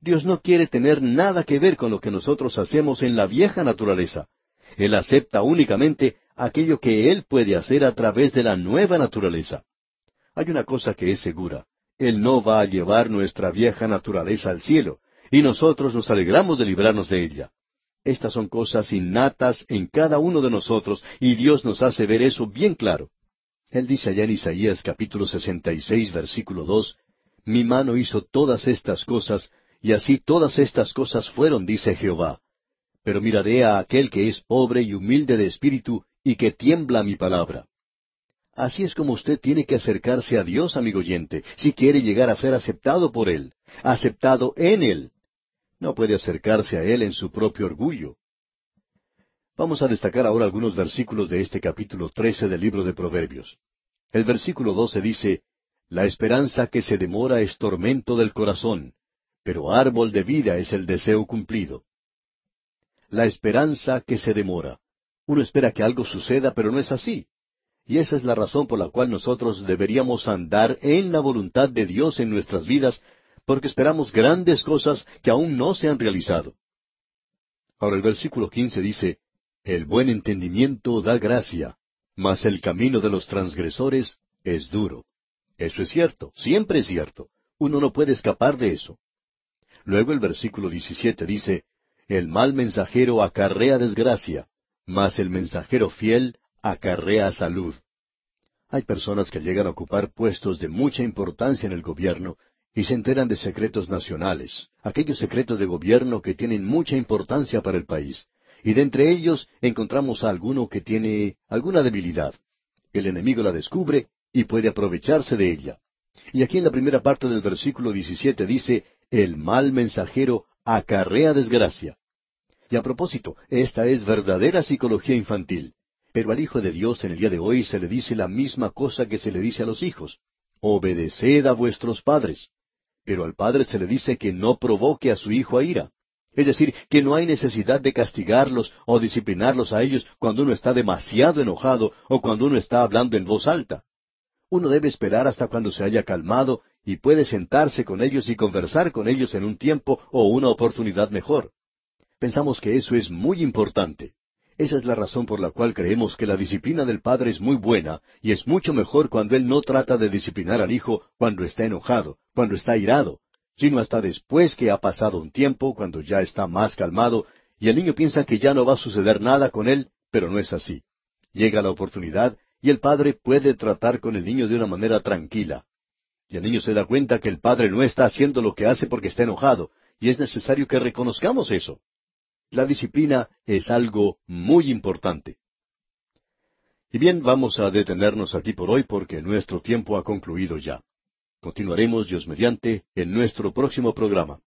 Dios no quiere tener nada que ver con lo que nosotros hacemos en la vieja naturaleza. Él acepta únicamente aquello que Él puede hacer a través de la nueva naturaleza. Hay una cosa que es segura. Él no va a llevar nuestra vieja naturaleza al cielo, y nosotros nos alegramos de librarnos de ella. Estas son cosas innatas en cada uno de nosotros, y Dios nos hace ver eso bien claro. Él dice allá en Isaías capítulo 66, versículo 2, Mi mano hizo todas estas cosas, y así todas estas cosas fueron, dice Jehová. Pero miraré a aquel que es pobre y humilde de espíritu, y que tiembla mi palabra. Así es como usted tiene que acercarse a Dios, amigo oyente, si quiere llegar a ser aceptado por Él, aceptado en Él. No puede acercarse a Él en su propio orgullo. Vamos a destacar ahora algunos versículos de este capítulo trece del libro de Proverbios. El versículo doce dice, La esperanza que se demora es tormento del corazón, pero árbol de vida es el deseo cumplido. La esperanza que se demora. Uno espera que algo suceda, pero no es así. Y esa es la razón por la cual nosotros deberíamos andar en la voluntad de Dios en nuestras vidas, porque esperamos grandes cosas que aún no se han realizado. Ahora el versículo quince dice, El buen entendimiento da gracia, mas el camino de los transgresores es duro. Eso es cierto, siempre es cierto. Uno no puede escapar de eso. Luego el versículo 17 dice, El mal mensajero acarrea desgracia, mas el mensajero fiel acarrea salud. Hay personas que llegan a ocupar puestos de mucha importancia en el gobierno y se enteran de secretos nacionales, aquellos secretos de gobierno que tienen mucha importancia para el país. Y de entre ellos encontramos a alguno que tiene alguna debilidad. El enemigo la descubre y puede aprovecharse de ella. Y aquí en la primera parte del versículo 17 dice, el mal mensajero acarrea desgracia. Y a propósito, esta es verdadera psicología infantil. Pero al Hijo de Dios en el día de hoy se le dice la misma cosa que se le dice a los hijos. Obedeced a vuestros padres. Pero al padre se le dice que no provoque a su hijo a ira. Es decir, que no hay necesidad de castigarlos o disciplinarlos a ellos cuando uno está demasiado enojado o cuando uno está hablando en voz alta. Uno debe esperar hasta cuando se haya calmado y puede sentarse con ellos y conversar con ellos en un tiempo o una oportunidad mejor. Pensamos que eso es muy importante. Esa es la razón por la cual creemos que la disciplina del padre es muy buena y es mucho mejor cuando él no trata de disciplinar al hijo cuando está enojado, cuando está irado, sino hasta después que ha pasado un tiempo, cuando ya está más calmado, y el niño piensa que ya no va a suceder nada con él, pero no es así. Llega la oportunidad y el padre puede tratar con el niño de una manera tranquila. Y el niño se da cuenta que el padre no está haciendo lo que hace porque está enojado, y es necesario que reconozcamos eso. La disciplina es algo muy importante. Y bien, vamos a detenernos aquí por hoy porque nuestro tiempo ha concluido ya. Continuaremos, Dios mediante, en nuestro próximo programa.